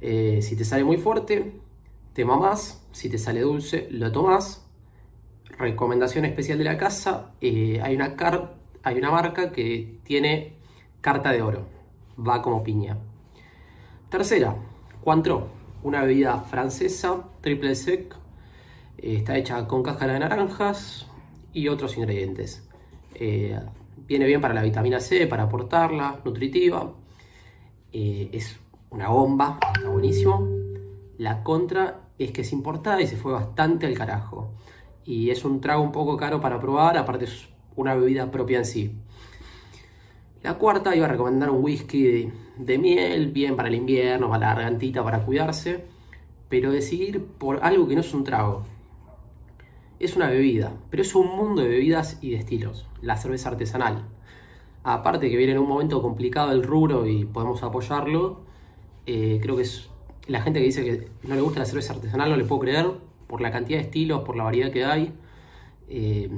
Eh, si te sale muy fuerte, te mamás. Si te sale dulce, lo tomás. Recomendación especial de la casa. Eh, hay, una hay una marca que tiene carta de oro. Va como piña. Tercera, Cointreau. Una bebida francesa, triple sec, Está hecha con cáscara de naranjas y otros ingredientes. Eh, viene bien para la vitamina C, para aportarla, nutritiva. Eh, es una bomba, está buenísimo. La contra es que es importada y se fue bastante al carajo. Y es un trago un poco caro para probar, aparte es una bebida propia en sí. La cuarta iba a recomendar un whisky de, miel, bien para el invierno, para la gargantita, para cuidarse. Pero decidir por algo que no es un trago, es una bebida, pero es un mundo de bebidas y de estilos, la cerveza artesanal. Aparte que viene en un momento complicado el rubro y podemos apoyarlo, eh, creo que es la gente que dice que no le gusta la cerveza artesanal, no le puedo creer, por la cantidad de estilos, por la variedad que hay. Eh,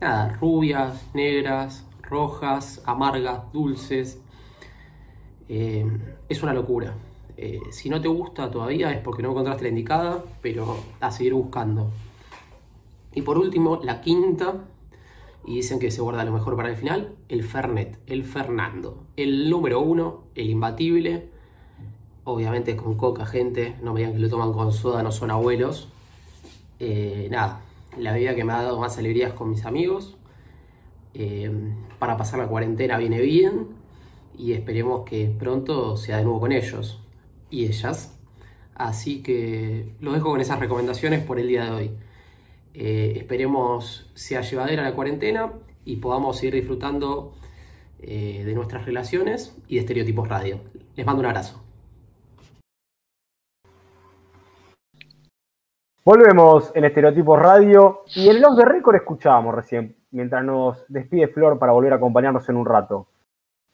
nada, rubias, negras, rojas, amargas, dulces. Eh, es una locura. si no te gusta todavía es porque no encontraste la indicada, pero a seguir buscando. Y por último, la quinta, y dicen que se guarda lo mejor para el final, el Fernet, el Fernando. El número uno, el imbatible. Obviamente con coca, gente. No me digan que lo toman con soda, no son abuelos. Eh, nada, la vida que me ha dado más alegrías con mis amigos. Eh, para pasar la cuarentena viene bien. Y esperemos que pronto sea de nuevo con ellos y ellas. Así que los dejo con esas recomendaciones por el día de hoy. Eh, esperemos sea llevadera la cuarentena y podamos seguir disfrutando eh, de nuestras relaciones y de Estereotipos Radio. Les mando un abrazo.
Volvemos en Estereotipos Radio y el off de récord escuchábamos recién, mientras nos despide Flor para volver a acompañarnos en un rato.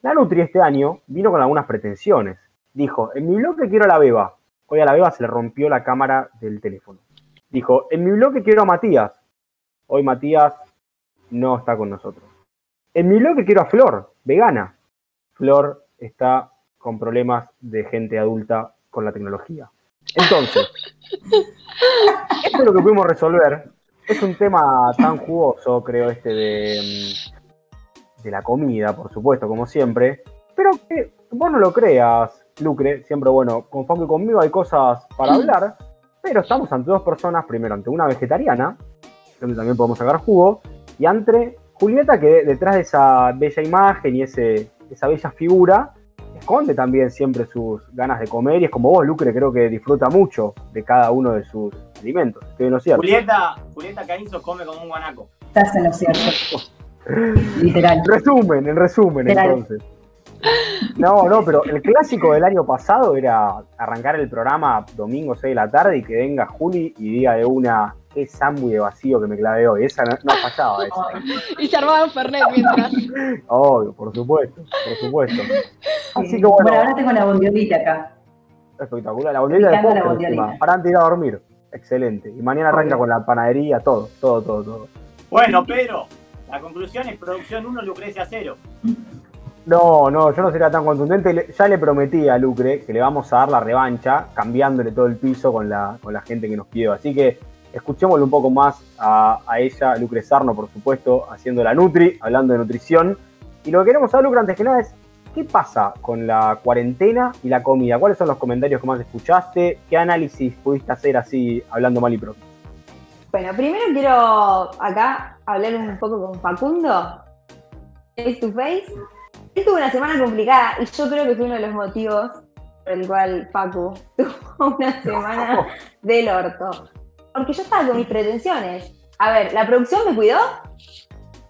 La Nutri este año vino con algunas pretensiones. Dijo, en mi bloque quiero a la beba. Hoy a la beba se le rompió la cámara del teléfono. Dijo, en mi bloque quiero a Matías. Hoy Matías no está con nosotros. En mi bloque quiero a Flor, vegana. Flor está con problemas de gente adulta con la tecnología. Entonces, esto es lo que pudimos resolver. Es un tema tan jugoso, creo, este de, mm, de la comida, por supuesto, como siempre. Pero que vos no lo creas, Lucre. Siempre, bueno, con Facu y conmigo hay cosas para hablar. Pero estamos ante dos personas. Primero, ante una vegetariana, donde también podemos sacar jugo. Y ante Julieta, que detrás de esa bella imagen y ese, esa bella figura, esconde también siempre sus ganas de comer y es como vos, Lucre, creo que disfruta mucho de cada uno de sus alimentos.
Julieta, Julieta Caínzo come como un guanaco.
Estás en lo cierto. Literal.
Resumen, en resumen, entonces. No, no, pero el clásico del año pasado era arrancar el programa domingo 6 de la tarde y que venga Juli y diga de una qué sándwich de vacío que me clavé hoy. Esa no, no fallaba.
y se armaba un Fernet mientras.
Obvio, por supuesto, por supuesto.
Así que bueno. Bueno, ahora tengo la bondiolita acá.
Espectacular, la bondiolita de postre para antes de ir a dormir. Excelente. Y mañana arranca con la panadería, todo, todo, todo, todo.
Bueno, pero la conclusión es producción 1, Lucrecia 0.
No, no, yo no sería tan contundente. Ya le prometí a Lucre que le vamos a dar la revancha, cambiándole todo el piso con la, con la gente que nos pidió. Así que escuchémosle un poco más a, ella, Lucre Sarno, por supuesto, haciendo la Nutri, hablando de nutrición. Y lo que queremos saber, Lucre, antes que nada es, ¿qué pasa con la cuarentena y la comida? ¿Cuáles son los comentarios que más escuchaste? ¿Qué análisis pudiste hacer así, hablando mal y pronto?
Bueno, primero quiero acá hablar un poco con Facundo, face to face tuvo una semana complicada y yo creo que fue uno de los motivos por el cual Paco tuvo una semana del orto. Porque yo estaba con mis pretensiones. A ver, ¿la producción me cuidó?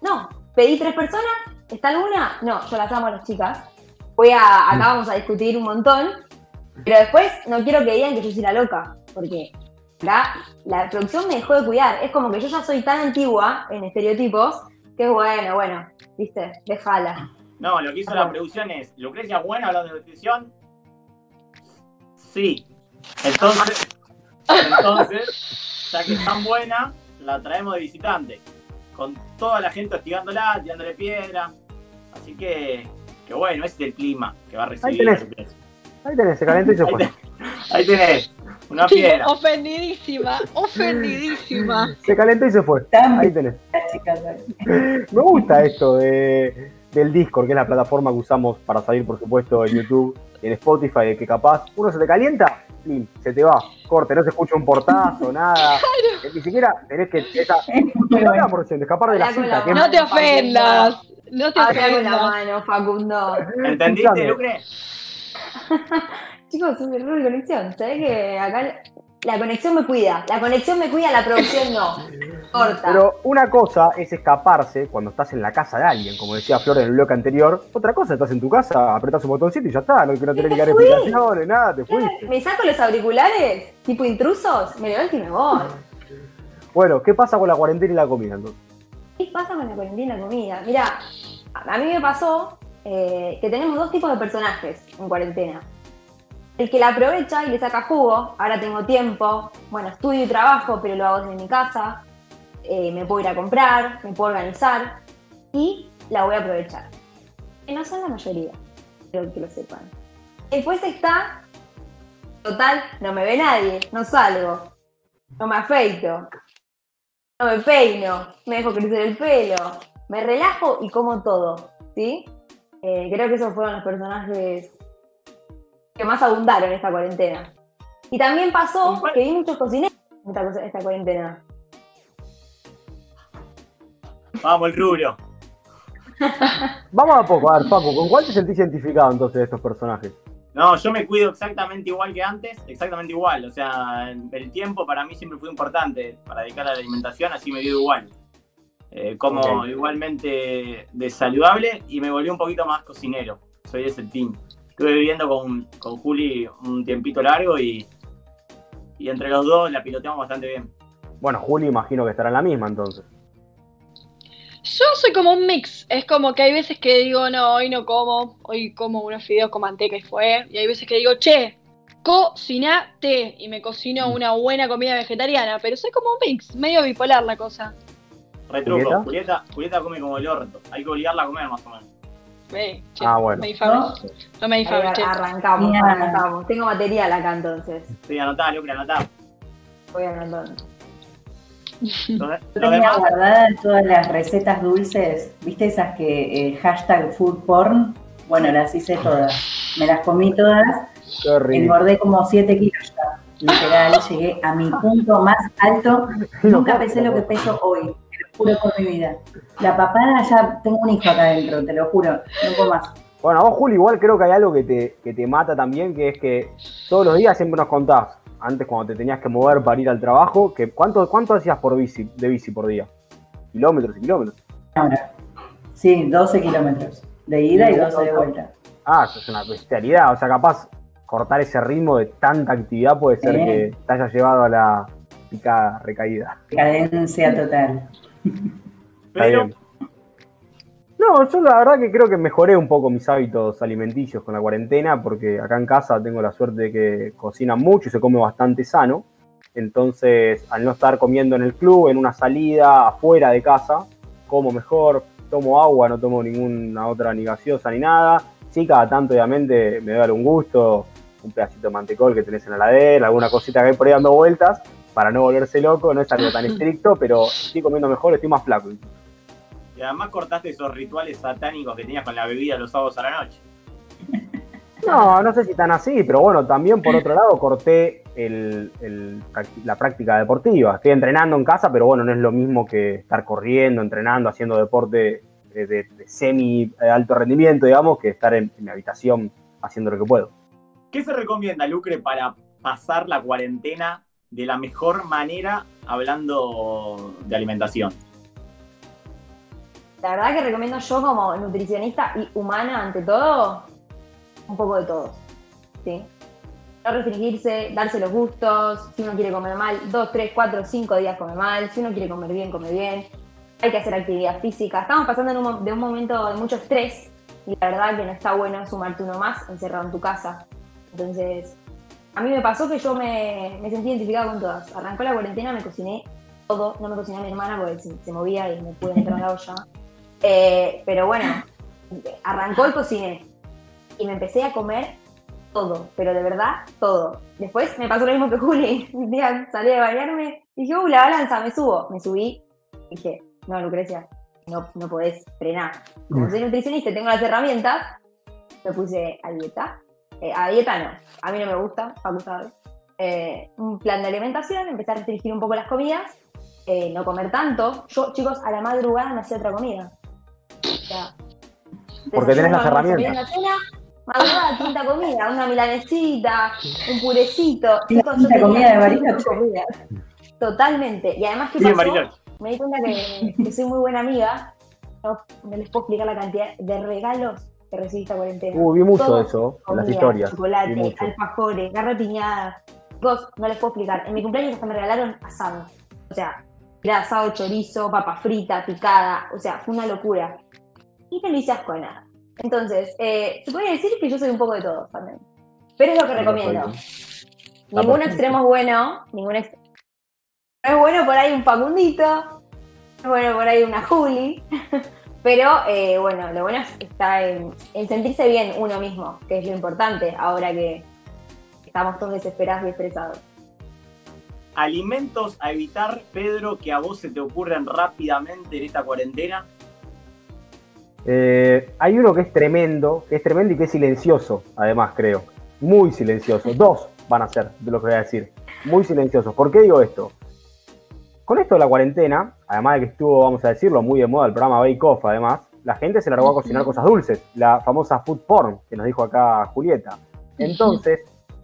No. ¿Pedí tres personas? ¿Está alguna? No, yo las amo a las chicas. Voy a, acá vamos a discutir un montón. Pero después no quiero que digan que yo soy la loca. Porque la, la producción me dejó de cuidar. Es como que yo ya soy tan antigua en estereotipos que bueno, bueno, viste, déjala.
No, lo que hizo la producción es, ¿Lucrecia buena hablando de nutrición? Sí. Entonces, entonces, ya que es tan buena, la traemos de visitante. Con toda la gente hostigándola, tirándole piedra. Así que, que bueno, ese es el clima que va a recibir.
Ahí tenés, ahí tenés se calentó y se fue.
Ahí tenés, una piedra.
ofendidísima, ofendidísima.
Se calentó y se fue. Ahí tenés. Me gusta esto de del Discord, que es la plataforma que usamos para salir, por supuesto, en YouTube en Spotify, de que capaz uno se te calienta, y se te va, corte, no se escucha un portazo, nada. Ni siquiera tenés que. Esa, por escapar de la cita.
no te ofendas. No te
ofendas. la mano, Facundo.
¿Entendiste, Lucre?
Chicos, un error de conexión. ¿Sabés que acá la conexión me cuida. La conexión me cuida, la producción no. Corta.
Pero una cosa es escaparse cuando estás en la casa de alguien, como decía Flor en el bloque anterior. Otra cosa, estás en tu casa, apretas un botoncito y ya está. No, no tenés que dar explicaciones, nada, te fuiste.
Me saco los auriculares, tipo intrusos, me levanto y me voy.
Bueno, ¿qué pasa con la cuarentena y la comida entonces?
¿Qué pasa con la cuarentena y la comida? Mira, a mí me pasó eh, que tenemos dos tipos de personajes en cuarentena el que la aprovecha y le saca jugo, ahora tengo tiempo, bueno, estudio y trabajo, pero lo hago desde mi casa, eh, me puedo ir a comprar, me puedo organizar y la voy a aprovechar. Que no son la mayoría, creo que lo sepan. Después está, total, no me ve nadie, no salgo, no me afeito, no me peino, me dejo crecer el pelo, me relajo y como todo, ¿sí? Eh, creo que esos fueron los personajes que más abundaron en esta cuarentena. Y también pasó que vi muchos cocineros en esta, cuarentena.
Vamos, el rubio.
Vamos a poco, a ver, Paco, ¿con cuál te sentís identificado entonces de estos personajes?
No, yo me cuido exactamente igual que antes, exactamente igual. O sea, el tiempo para mí siempre fue importante para dedicar a la alimentación, así me dio igual. Eh, como igualmente de saludable y me volví un poquito más cocinero. Soy ese team estuve viviendo con, con Juli un tiempito largo y, y entre los dos la piloteamos bastante bien.
Bueno, Juli imagino que estará en la misma entonces.
Yo soy como un mix, es como que hay veces que digo, no, hoy no como, hoy como unos fideos con manteca y fue, y hay veces que digo, che, cocinate, y me cocino mm. una buena comida vegetariana, pero soy como un mix, medio bipolar la cosa.
Retruco, Julieta, Julieta come como el orto, hay que obligarla a comer más o menos.
Ah, bueno. Me ¿No? no me
Arrancamos, arrancamos. Tengo material acá entonces.
Sí, anotá, Lucre, anotá.
Voy anotando.
Yo tenía guardadas todas las recetas dulces, ¿viste esas que eh, hashtag food porn? Bueno, las hice todas. Me las comí todas. Engordé como 7 kilos ya. Literal, llegué a mi punto más alto. Nunca pesé lo que peso hoy, lo juro por mi vida. La papada ya tengo un hijo acá adentro, te lo juro, no puedo más.
Bueno, vos, Juli, igual creo que hay algo que te, que te mata también, que es que todos los días siempre nos contás, antes cuando te tenías que mover para ir al trabajo, que ¿cuánto, cuánto hacías por bici, de bici por día? ¿Kilómetros y kilómetros?
Ahora, sí, 12 kilómetros de ida y 12 de vuelta.
Ah, eso es una bestialidad. O sea, capaz cortar ese ritmo de tanta actividad puede ser que te haya llevado a la picada, recaída.
Cadencia total.
Pero, no, yo la verdad que creo que mejoré un poco mis hábitos alimenticios con la cuarentena, porque acá en casa tengo la suerte de que cocina mucho y se come bastante sano. Entonces, al no estar comiendo en el club, en una salida, afuera de casa, como mejor, tomo agua, no tomo ninguna otra ni gaseosa ni nada. Sí, cada tanto obviamente me da un gusto, un pedacito de mantecol que tenés en la heladera, alguna cosita que hay por ahí dando vueltas, para no volverse loco, no es algo tan estricto, pero estoy comiendo mejor, estoy más flaco.
Y además cortaste esos rituales satánicos que tenías con la bebida los sábados a la noche.
No, no sé si tan así, pero bueno, también por otro lado corté la práctica deportiva. Estoy entrenando en casa, pero bueno, no es lo mismo que estar corriendo, entrenando, haciendo deporte de, semi alto rendimiento, digamos, que estar en, mi habitación haciendo lo que puedo.
¿Qué se recomienda, Lucre, para pasar la cuarentena de la mejor manera hablando de alimentación?
La verdad que recomiendo yo como nutricionista y humana ante todo, un poco de todo. ¿sí? No restringirse, darse los gustos, si uno quiere comer mal, dos, tres, cuatro, cinco días come mal, si uno quiere comer bien, come bien. Hay que hacer actividad física. Estamos pasando de un momento de mucho estrés y la verdad que no está bueno sumarte uno más encerrado en tu casa. Entonces, a mí me pasó que yo me, me sentí identificada con todas. Arrancó la cuarentena, me cociné todo, no me cociné a mi hermana porque se, movía y me pude entrar en la olla. Eh, pero bueno, arrancó y cociné. Y me empecé a comer todo, pero de verdad todo. Después me pasó lo mismo que Juli. Un día salí a bañarme y dije, uh, la balanza, me subo. Me subí y dije, no, Lucrecia, no, no podés frenar. Como soy nutricionista y tengo las herramientas, me puse a dieta. Eh, a dieta no, a mí no me gusta, Paco sabe. Eh, un plan de alimentación, empecé a restringir un poco las comidas, no comer tanto. Yo, chicos, a la madrugada me hacía otra comida.
Porque tenés las herramientas.
Madrugada, quinta comida, una milanesita, un purecito.
Chicos, quinta comida de.
Totalmente. Y además, ¿qué pasó? Me di cuenta que, soy muy buena amiga. No, les puedo explicar la cantidad de regalos que recibí esta cuarentena.
Uh, vi mucho de eso las historias.
Chocolate, alfajores, garrapiñadas. Dos, no les puedo explicar. En mi cumpleaños hasta me regalaron asado. O sea, era asado chorizo, papa frita, picada. O sea, fue una locura. Y no hice asco nada. Entonces, eh, se puede decir que yo soy un poco de todo también. Pero es lo que recomiendo. Ningún extremo es bueno, ningún. No es bueno por ahí un Facundito, no es bueno por ahí una Juli, pero eh, bueno, lo bueno está en, sentirse bien uno mismo, que es lo importante ahora que estamos todos desesperados y estresados.
Alimentos a evitar, Pedro, que a vos se te ocurren rápidamente en esta cuarentena.
Eh, hay uno que es tremendo, que es tremendo y que es silencioso, además, creo. Muy silencioso. Dos van a ser de lo que voy a decir. Muy silenciosos. ¿Por qué digo esto? Con esto de la cuarentena, además de que estuvo, vamos a decirlo, muy de moda el programa Bake Off, además, la gente se largó a cocinar cosas dulces. La famosa food porn, que nos dijo acá Julieta. Entonces,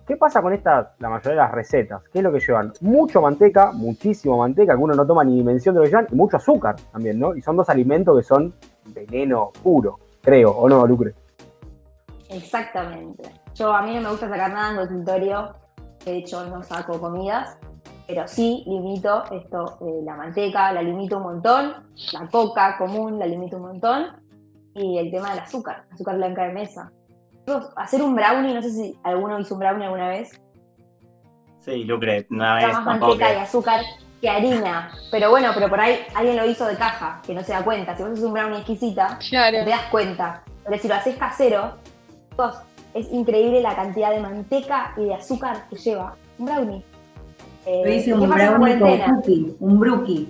¿qué pasa con esta, la mayoría de las recetas? ¿Qué es lo que llevan? Mucho manteca, muchísimo manteca, que uno no toma ni dimensión de lo que llevan, y mucho azúcar también, ¿no? Y son dos alimentos que son veneno puro, creo, ¿o no, Lucre?
Exactamente. Yo a mí no me gusta sacar nada en consultorio, de hecho no saco comidas, pero sí limito esto, eh, la manteca la limito un montón, la coca común la limito un montón, y el tema del azúcar, azúcar blanca de mesa. Hacer un brownie, no sé si alguno hizo un brownie alguna vez.
Sí, Lucre, una vez.
Más manteca y azúcar que harina. Pero bueno, pero por ahí alguien lo hizo de caja, que no se da cuenta. Si vos haces un brownie exquisita, te das cuenta. Pero si lo haces casero, es increíble la cantidad de manteca y de azúcar que lleva un brownie.
Eh, hice un brownie con cookie, un brookie.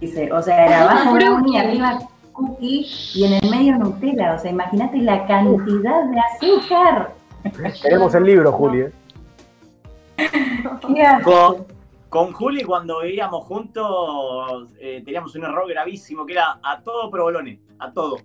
Dice, o sea, era abajo brownie, arriba cookie y en el medio Nutella. O sea, imagínate la cantidad de azúcar.
Tenemos el libro, Juli. ¿eh?
Con, con, Juli, cuando vivíamos juntos, eh, teníamos un error gravísimo que era a todo provolone, a todo.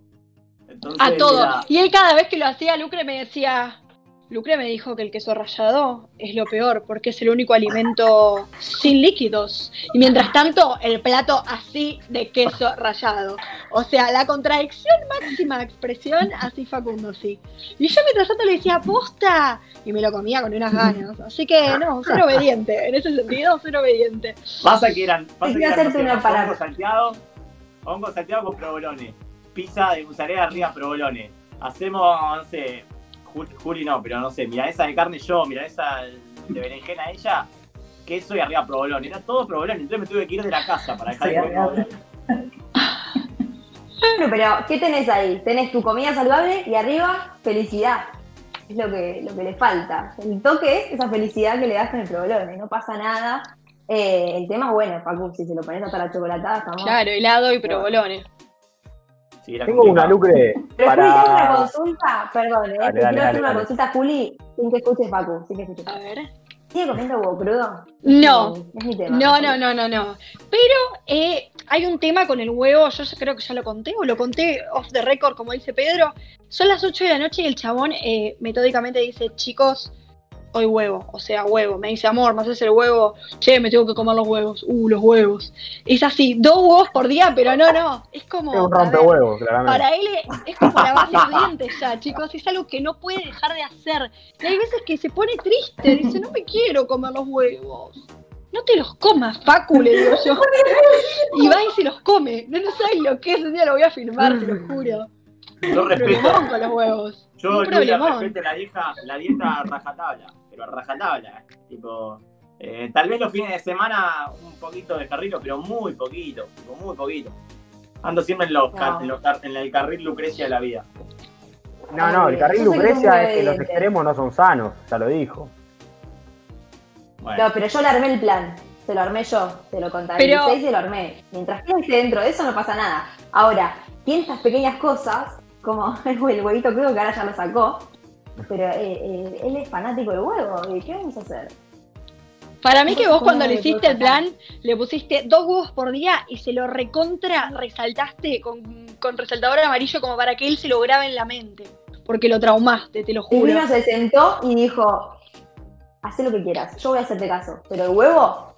a todo. Y él cada vez que lo hacía, Lucre me decía, Lucre me dijo que el queso rallado es lo peor porque es el único alimento sin líquidos. Y mientras tanto, el plato así de queso rallado. O sea, la contradicción máxima expresión, así Facundo, sí. Y yo mientras tanto le decía, posta. Y me lo comía con unas ganas. Así que no, ser obediente. En ese sentido, ser obediente.
Pasa que eran. Pasa que eran hongo salteado, hongo salteado con provolone. Pizza de mozzarella arriba provolone. Hacemos, no sé Juli, no, pero no sé, mira esa de carne yo, mira esa de berenjena ella, queso y arriba provolón. Era todo provolón, entonces me tuve que ir de la casa para dejar el provolón.
Bueno, pero ¿qué tenés ahí? Tenés tu comida saludable y arriba felicidad. Es lo que, lo que le falta. El toque es esa felicidad que le das con el provolone. No pasa nada. Eh, el tema, bueno, Facu, si se lo pones hasta la chocolatada, estamos.
Claro, helado y
Tengo una lucre.
Pero para... Juli, una consulta, perdón, eh, quiero hacer una consulta, Juli, sin que escuches Paco, sin que escuches.
A ver.
¿Sigue comiendo huevo crudo?
No. Es mi tema. No, no, no, no, no. Pero eh, hay un tema con el huevo, yo creo que ya lo conté, o lo conté off the record, como dice Pedro. Son las 8 de la noche y el chabón eh, metódicamente dice, chicos, hoy huevo, o sea, huevo. Me dice, amor, me haces el huevo, che, me tengo que comer los huevos, uh, los huevos. Es así, dos huevos por día, pero no, no, es como...
Es un rompehuevos, claramente.
Para él es como la base de dientes ya, chicos, es algo que no puede dejar de hacer. Y hay veces que se pone triste, dice, no me quiero comer los huevos. No te los comas, Facu, le digo yo. Y va y se los come. No, no sabes lo que es, un día lo voy a filmar, te lo juro.
Yo respeto.
con los huevos.
Yo, respeto la, dieta, la dieta rajatabla pero rajatabla. Tipo, eh, tal vez los fines de semana un poquito de carril, pero muy poquito, muy poquito. Ando siempre en, los, en, el carril Lucrecia de la vida.
No, no, el carril Lucrecia es que los extremos no son sanos, ya lo dijo.
No, pero yo le armé el plan. Se lo armé yo, te lo contabilicé pero... y se lo armé. Mientras que esté dentro de eso no pasa nada. Ahora, tiene estas pequeñas cosas, como el huevito creo que ahora ya lo sacó, pero eh, eh, él es fanático del huevo. ¿Y qué vamos a hacer?
Para mí que vos cuando le hiciste el plan, le pusiste dos huevos por día y se lo recontra resaltaste con, con resaltador amarillo como para que él se lo grabe en la mente. Porque lo traumaste, te lo juro.
Y uno se sentó y dijo, haz lo que quieras, yo voy a hacerte caso. Pero el huevo,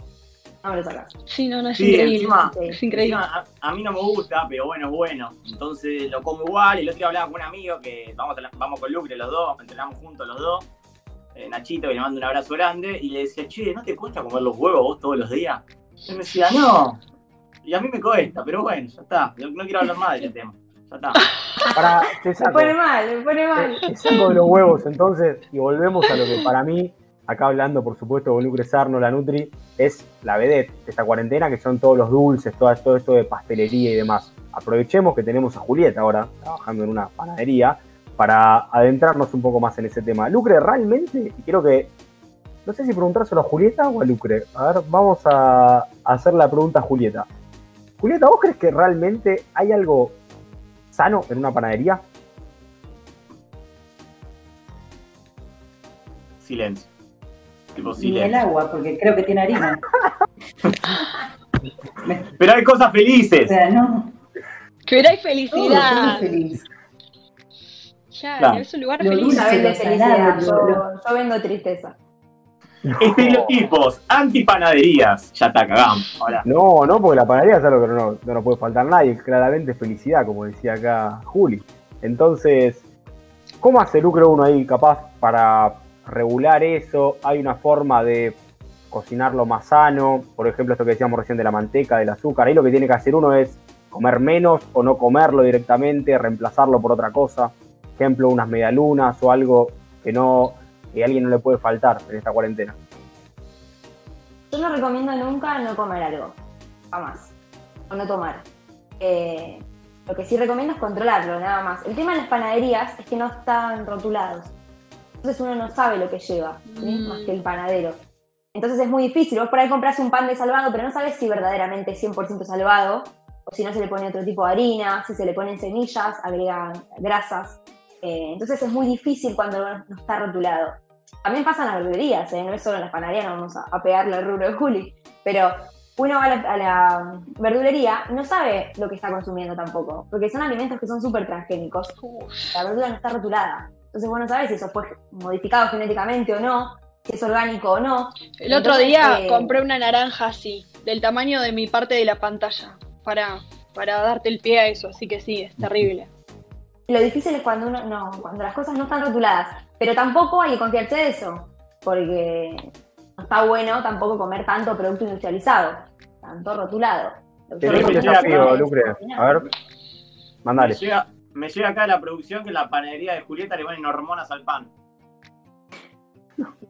no me lo sacas.
Sí, no, no, es increíble. es increíble.
a, mí no me gusta, pero bueno, es bueno. Entonces lo como igual. Y el otro día hablaba con un amigo que vamos, vamos con Lucre los dos, entrenamos juntos los dos. Eh, Nachito, que le mando un abrazo grande. Y le decía, che, ¿no te cuesta comer los huevos vos todos los días? Y me decía, no. Y a mí me cuesta, pero bueno, ya está. No, quiero hablar más de ese tema. Ya está.
Para,
me pone mal, me pone mal.
Te, de los huevos entonces y volvemos a lo que para mí acá hablando por supuesto con Lucre Sarno, la Nutri, es la vedette de esta cuarentena, que son todos los dulces, todo, todo esto de pastelería y demás. Aprovechemos que tenemos a Julieta ahora, trabajando en una panadería, para adentrarnos un poco más en ese tema. Lucre, realmente, y quiero que, no sé si preguntárselo a Julieta o a Lucre. A ver, vamos a hacer la pregunta a Julieta. Julieta, ¿vos crees que realmente hay algo sano en una panadería?
Silencio.
Ni el agua, porque creo que tiene harina.
Pero hay cosas felices.
O sea, no.
Pero hay felicidad. feliz. Ya, es un lugar feliz.
Yo, vendo tristeza.
Estereotipos, antipanaderías. Ya está, cagamos. Ahora.
No, no, porque la panadería es algo que no, no nos puede faltar nadie. Claramente felicidad, como decía acá Juli. Entonces, ¿cómo hace lucro uno ahí capaz para regular eso, hay una forma de cocinarlo más sano, por ejemplo esto que decíamos recién de la manteca, del azúcar, ahí lo que tiene que hacer uno es comer menos o no comerlo directamente, reemplazarlo por otra cosa, ejemplo unas medialunas o algo que no que a alguien no le puede faltar en esta cuarentena.
Yo no recomiendo nunca no comer algo, jamás, o no tomar. Eh, Lo que sí recomiendo es controlarlo, nada más. El tema de las panaderías es que no están rotulados. Entonces uno no sabe lo que lleva, mm. más que el panadero. Entonces es muy difícil. Vos por ahí compras un pan de salvado, pero no sabes si verdaderamente es 100% salvado, o si no se le pone otro tipo de harina, si se le ponen semillas, agregan grasas. Eh, entonces es muy difícil cuando no está rotulado. También pasa en las verdulerías, ¿eh? no es solo en las panaderías, no vamos a, pegarle al rubro de Juli, pero uno va a la, verdulería, no sabe lo que está consumiendo tampoco, porque son alimentos que son súper transgénicos. La verdura no está rotulada. Entonces vos no sabes si eso fue modificado genéticamente o no, si es orgánico o no.
El otro día eh, compré una naranja así, del tamaño de mi parte de la pantalla, para, para darte el pie a eso, así que sí, es terrible.
Lo difícil es cuando uno, no, cuando las cosas no están rotuladas, pero tampoco hay que confiarse de eso, porque no está bueno tampoco comer tanto producto industrializado tanto rotulado.
Tenés un desafío, Lucre. A ver, mandale.
Me llega, acá la producción que la panadería de Julieta le ponen hormonas al pan.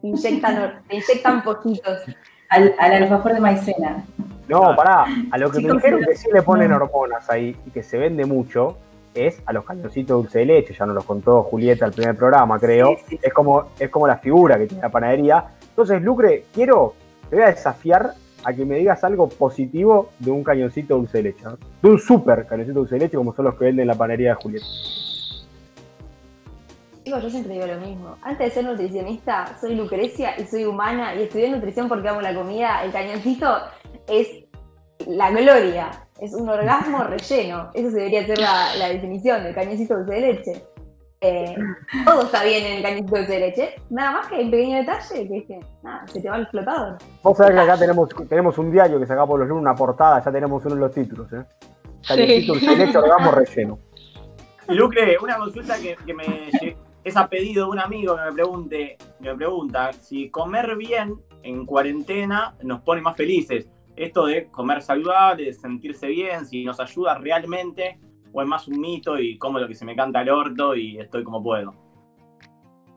Inyectan, inyectan poquitos.
Al, al alfajor de maicena.
No, pará, a lo que me dijeron que sí le ponen hormonas ahí y que se vende mucho es a los cañoncitos de dulce de leche, ya nos lo contó Julieta el primer programa, creo. Es como es como la figura que tiene la panadería. Entonces, Lucre, quiero, te voy a desafiar a que me digas algo positivo de un cañoncito dulce de leche. De un super cañoncito dulce de leche como son los que venden en la panadería de Julieta.
Digo, yo siempre digo lo mismo. Antes de ser nutricionista, soy Lucrecia y soy humana y estudié nutrición porque amo la comida. El cañoncito es la gloria, es un orgasmo relleno. Eso debería ser la, la definición del cañoncito dulce de leche. Eh, todo está bien en el cañito de leche. Nada más que hay un pequeño detalle que que nada, se te va el flotador.
Vos sabés que acá tenemos, tenemos un diario que saca por los lunes, una portada, ya tenemos uno de los títulos, ¿eh? Cañoncito sí. de leche, orgasmo relleno.
Lucre, una consulta que, que me es a pedido de un amigo que me pregunte, me pregunta si comer bien en cuarentena nos pone más felices. Esto de comer saludable, de sentirse bien, si nos ayuda realmente o es más un mito y como lo que se me canta el orto y estoy como puedo?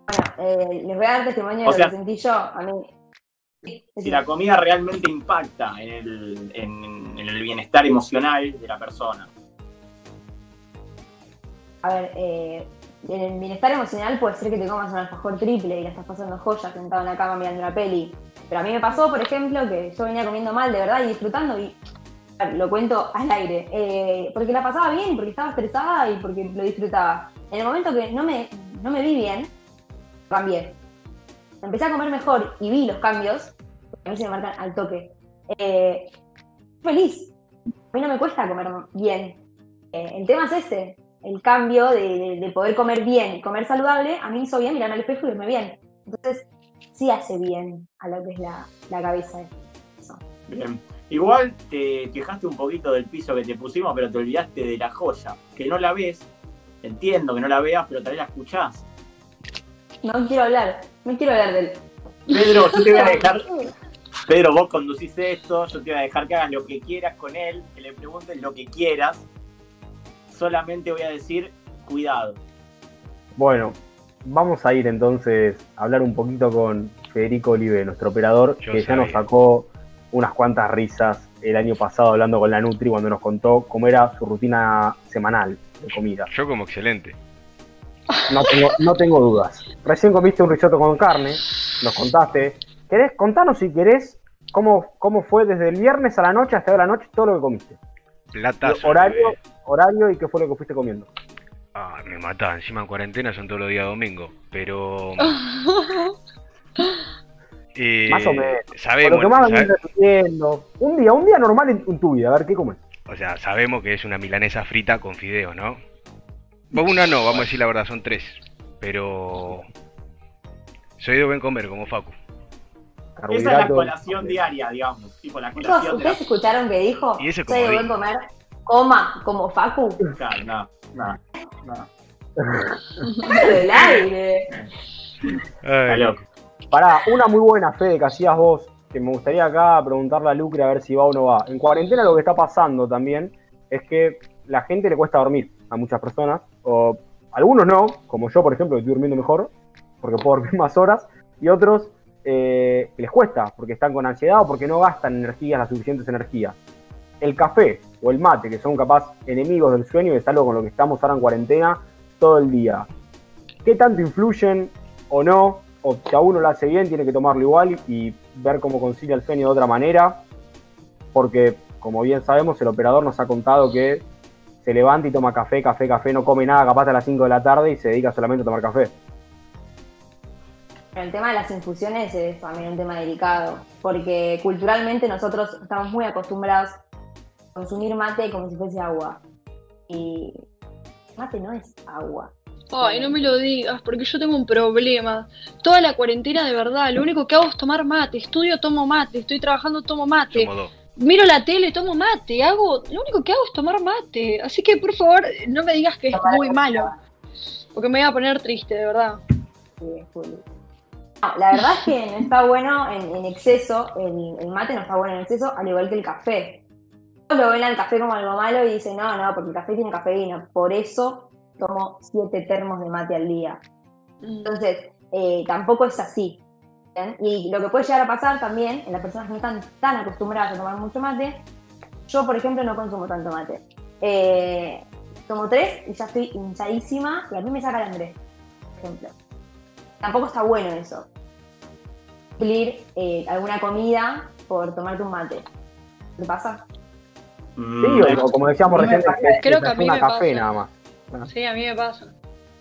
Bueno, eh, les voy a dar testimonio de lo que sentí yo. A mí.
Si la comida realmente impacta en el, en, el bienestar emocional de la persona.
A ver, eh, en el bienestar emocional puede ser que te comas un alfajor triple y la estás pasando joya sentado en la cama mirando una peli. Pero a mí me pasó, por ejemplo, que yo venía comiendo mal de verdad y disfrutando y lo cuento al aire, eh, porque la pasaba bien, porque estaba estresada y porque lo disfrutaba. En el momento que no me, no me vi bien, cambié. Empecé a comer mejor y vi los cambios, a mí se me marcan al toque. Eh, feliz. A mí no me cuesta comer bien. Eh, el tema es ese, el cambio de, poder comer bien comer saludable, a mí hizo bien mirarme al espejo y verme bien. Entonces, sí hace bien a lo que es la, la cabeza.
Bien. Igual te quejaste un poquito del piso que te pusimos, pero te olvidaste de la joya, que no la ves. Entiendo que no la veas, pero tal vez la escuchás.
No quiero hablar, no quiero hablar del.
Pedro, yo te voy a dejar. Pedro, vos conducís esto, yo te voy a dejar que hagas lo que quieras con él, que le preguntes lo que quieras. Solamente voy a decir, cuidado.
Bueno, vamos a ir entonces a hablar un poquito con Federico Olive, nuestro operador, que ya nos sacó unas cuantas risas el año pasado hablando con la Nutri cuando nos contó cómo era su rutina semanal de comida.
Yo como excelente.
No tengo, no tengo dudas. Recién comiste un risotto con carne, nos contaste. ¿Querés? Contanos si querés cómo, cómo fue desde el viernes a la noche hasta la noche todo lo que comiste.
Platazo.
Horario, horario y qué fue lo que fuiste comiendo.
Ah, me mataba. Encima en cuarentena son todos los días domingo. Pero.
más o menos. Sabemos, lo que más Un día, un día normal en, tu vida, a ver qué comes.
O sea, sabemos que es una milanesa frita con fideos, ¿no? Una no, vamos a decir la verdad, son tres. Pero. Soy de buen comer, como Facu.
Esa es la colación diaria, digamos. Tipo la colación
¿Ustedes escucharon que dijo? Soy de buen comer, coma, como Facu.
no, no, no.
del aire.
Ay. loco. Pará, una muy buena fe que hacías vos, que me gustaría acá preguntarle a Lucre a ver si va o no va. En cuarentena lo que está pasando también es que la gente le cuesta dormir a muchas personas, o algunos no, como yo por ejemplo, que estoy durmiendo mejor, porque puedo dormir más horas, y otros eh, les cuesta, porque están con ansiedad o porque no gastan energías, las suficientes energías. El café o el mate, que son capaz enemigos del sueño es algo con lo que estamos ahora en cuarentena todo el día. ¿Qué tanto influyen o no? O si a uno lo hace bien, tiene que tomarlo igual y ver cómo concilia el sueño de otra manera. Porque, como bien sabemos, el operador nos ha contado que se levanta y toma café, café, café, no come nada capaz a las 5 de la tarde y se dedica solamente a tomar café.
El tema de las infusiones es también un tema delicado, porque culturalmente nosotros estamos muy acostumbrados a consumir mate como si fuese agua. Y mate no es agua.
Ay, no me lo digas, porque yo tengo un problema. Toda la cuarentena de verdad, lo único que hago es tomar mate. Estudio, tomo mate. Estoy trabajando, tomo mate. Miro la tele, tomo mate. Hago, lo único que hago es tomar mate. Así que por favor, no me digas que es muy malo. Porque me voy a poner triste, de verdad. Sí,
la verdad es que no está bueno en, exceso, el, mate no está bueno en exceso, al igual que el café. Todos lo ven al café como algo malo y dicen, no, no, porque el café tiene cafeína, por eso tomo siete termos de mate al día. Entonces, eh, tampoco es así. Y lo que puede llegar a pasar también en las personas que no están tan acostumbradas a tomar mucho mate, yo por ejemplo no consumo tanto mate. Eh, tomo tres y ya estoy hinchadísima y a mí me saca el hambre, por ejemplo. Tampoco está bueno eso cumplir eh, alguna comida por tomarte un mate. ¿Te pasa?
Sí, o como decíamos recién,
creo que a mí me café nada más. Sí, a mí me pasa.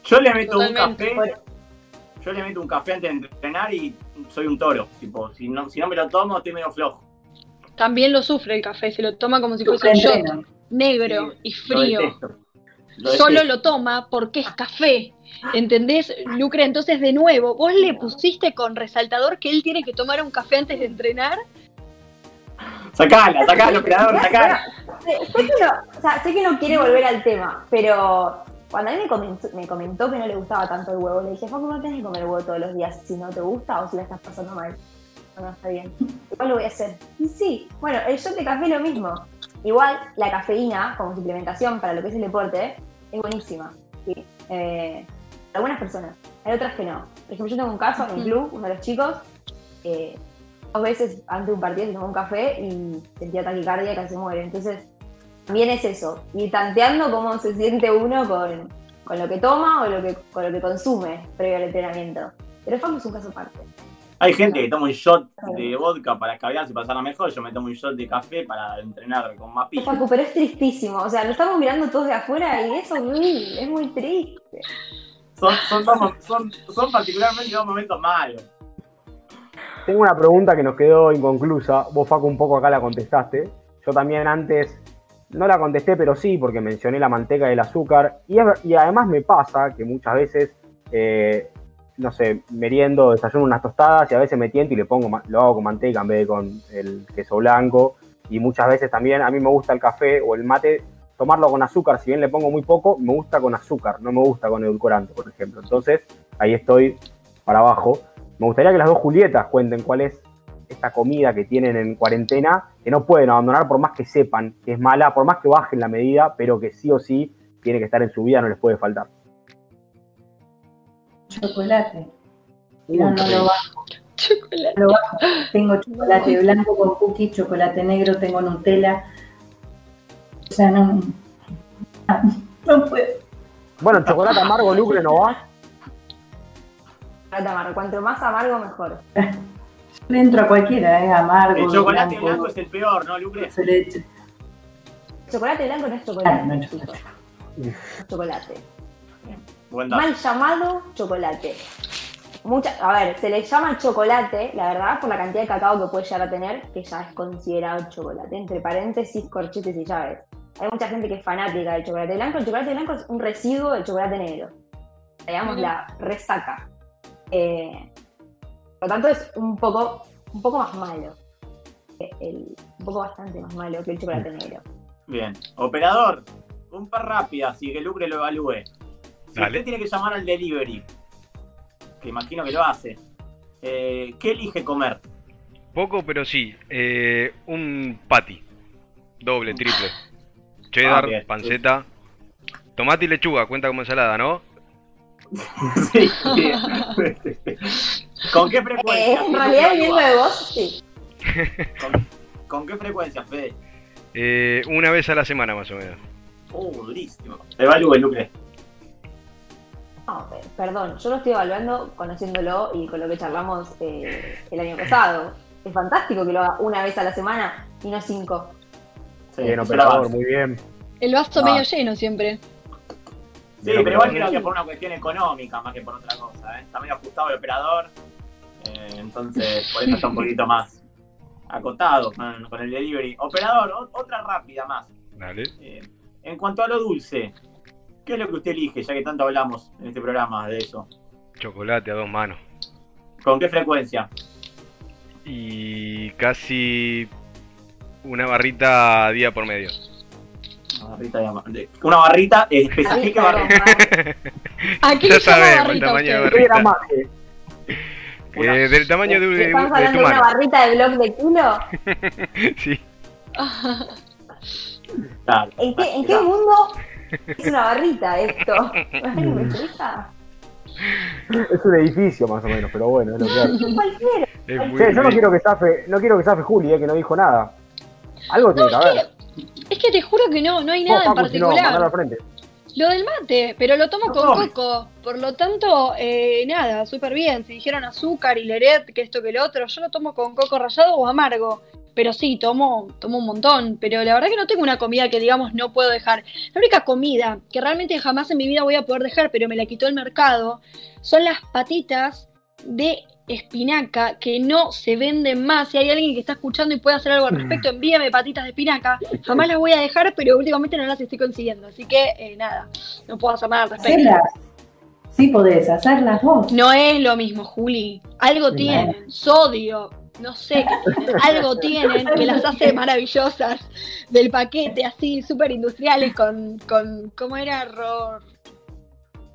Yo le meto un café. Yo le meto un café antes de entrenar y soy un toro. Tipo, si no, si no me lo tomo, estoy medio flojo.
También lo sufre el café, se lo toma como si fuese un shot negro y frío. Solo lo toma porque es café. ¿Entendés, Lucre? Entonces, de nuevo, vos le pusiste con resaltador que él tiene que tomar un café antes de entrenar.
Sacala, sacala, operador, sacala.
Sé, que no, o sea, sé que no quiere volver al tema, pero cuando a mí me comentó, me comentó que no le gustaba tanto el huevo, le dije, Facu, no tenés que comer huevo todos los días si no te gusta o si la estás pasando mal. No, no está bien. Igual lo voy a hacer. Y sí, bueno, el shot de café es lo mismo. Igual la cafeína como suplementación para lo que es el deporte es buenísima. ¿sí? Eh, algunas personas, hay otras que no. Por ejemplo, yo tengo un caso en el club, uno de los chicos, eh, dos veces antes de un partido se tomó un café y sentía taquicardia y casi muere. Entonces, también es eso, ir tanteando cómo se siente uno con, con lo que toma o lo que, con lo que consume previo al entrenamiento. Pero Facu es un caso aparte.
Hay gente que toma un shot de vodka para escabearse y pasarla mejor. Yo me tomo un shot de café para entrenar con más pila.
pero es tristísimo. O sea, lo estamos mirando todos de afuera y eso es muy triste
son, particularmente dos momentos malos.
Tengo una pregunta que nos quedó inconclusa. Vos, Facu, un poco acá la contestaste. Yo también antes no la contesté, pero sí, porque mencioné la manteca y el azúcar. Y, además me pasa que muchas veces, eh, no sé, meriendo, desayuno unas tostadas y a veces me tiento y le pongo, lo hago con manteca en vez de con el queso blanco. Y muchas veces también a mí me gusta el café o el mate tomarlo con azúcar, si bien le pongo muy poco, me gusta con azúcar, no me gusta con edulcorante, por ejemplo. Entonces, ahí estoy para abajo. Me gustaría que las dos Julietas cuenten cuál es esta comida que tienen en cuarentena, que no pueden abandonar por más que sepan que es mala, por más que bajen la medida, pero que sí o sí tiene que estar en su vida, no les puede faltar.
Chocolate. No, no lo bajo. Chocolate. Lo bajo. Tengo chocolate blanco con cookies, chocolate negro, tengo Nutella, o sea, no, no puedo.
Bueno, chocolate amargo, Lucre, ¿no va?
Chocolate amargo. Cuanto más amargo, mejor.
Le entro a cualquiera, ¿eh? Amargo.
El chocolate blanco, es el peor, ¿no, Lucre?
El chocolate blanco no es chocolate. no es chocolate. chocolate. Mal llamado chocolate. Mucha, a ver, se le llama chocolate, la verdad, por la cantidad de cacao que puede llegar a tener, que ya es considerado chocolate. Entre paréntesis, corchetes y llaves. Hay mucha gente que es fanática del chocolate blanco. El chocolate blanco es un residuo del chocolate negro. Digamos, la resaca. Eh, por lo tanto, es un poco, un poco más malo. un poco bastante más malo que el chocolate negro.
Bien. Operador, un par rápido, así que Lucre lo evalúe. Si usted tiene que llamar al delivery, que imagino que lo hace, eh, ¿qué elige comer?
Poco, pero sí. Eh, un patty. Doble, triple. cheddar, ah, panceta, tomate y lechuga, cuenta como ensalada, ¿no?
sí, ¿Con qué frecuencia?
Eh, en realidad, viendo de vos, sí.
¿Con, qué frecuencia, Fede?
Eh, una vez a la semana más o menos.
Oh, durísimo. Evalúe, Lucre.
No, perdón, yo lo estoy evaluando conociéndolo y con lo que charlamos eh, el año pasado. Es fantástico que lo haga una vez a la semana y no cinco.
Sí, bien, operador, muy bien.
El vaso medio lleno siempre.
Sí, pero igual creo que por una cuestión económica más que por otra cosa. ¿eh? Está medio ajustado el operador, eh, entonces por eso está un poquito más acotado con, el delivery. Operador, otra rápida más.
Dale.
Eh, en cuanto a lo dulce, ¿qué es lo que usted elige, ya que tanto hablamos en este programa de eso?
Chocolate a dos manos.
¿Con qué frecuencia?
Y casi una barrita a día por medio.
Una barrita, de, una barrita especifica barrita.
Aquí ya sabemos el
tamaño de barrita. Eh, del tamaño de, de,
¿Estamos hablando de, una barrita de blog de culo?
sí.
¿En qué, ¿En qué mundo es una barrita esto? ¿Me explica?
Es un edificio más o menos, pero bueno, es lo que
hay.
yo no quiero que zafe, no quiero que zafe Juli, eh, que no dijo nada. Algo tiene que haber.
Es que te juro que no, no hay nada en particular. lo del mate, pero lo tomo con coco. Por lo tanto, eh, nada, súper bien. Si dijeron azúcar y leret, que esto que lo otro, yo lo tomo con coco rallado o amargo. Pero sí, tomo, tomo un montón. Pero la verdad que no tengo una comida que digamos no puedo dejar. La única comida que realmente jamás en mi vida voy a poder dejar, pero me la quitó el mercado, son las patitas de espinaca que no se venden más. Si hay alguien que está escuchando y puede hacer algo al respecto, envíame patitas de espinaca. Jamás las voy a dejar, pero últimamente no las estoy consiguiendo. Así que eh, nada, no puedo hacer nada al respecto.
Sí podés hacerlas vos.
No es lo mismo, Juli. Algo tienen. Sodio, no sé, algo tienen que las hace maravillosas del paquete, así, súper industriales, con, con, ¿cómo era? Ro,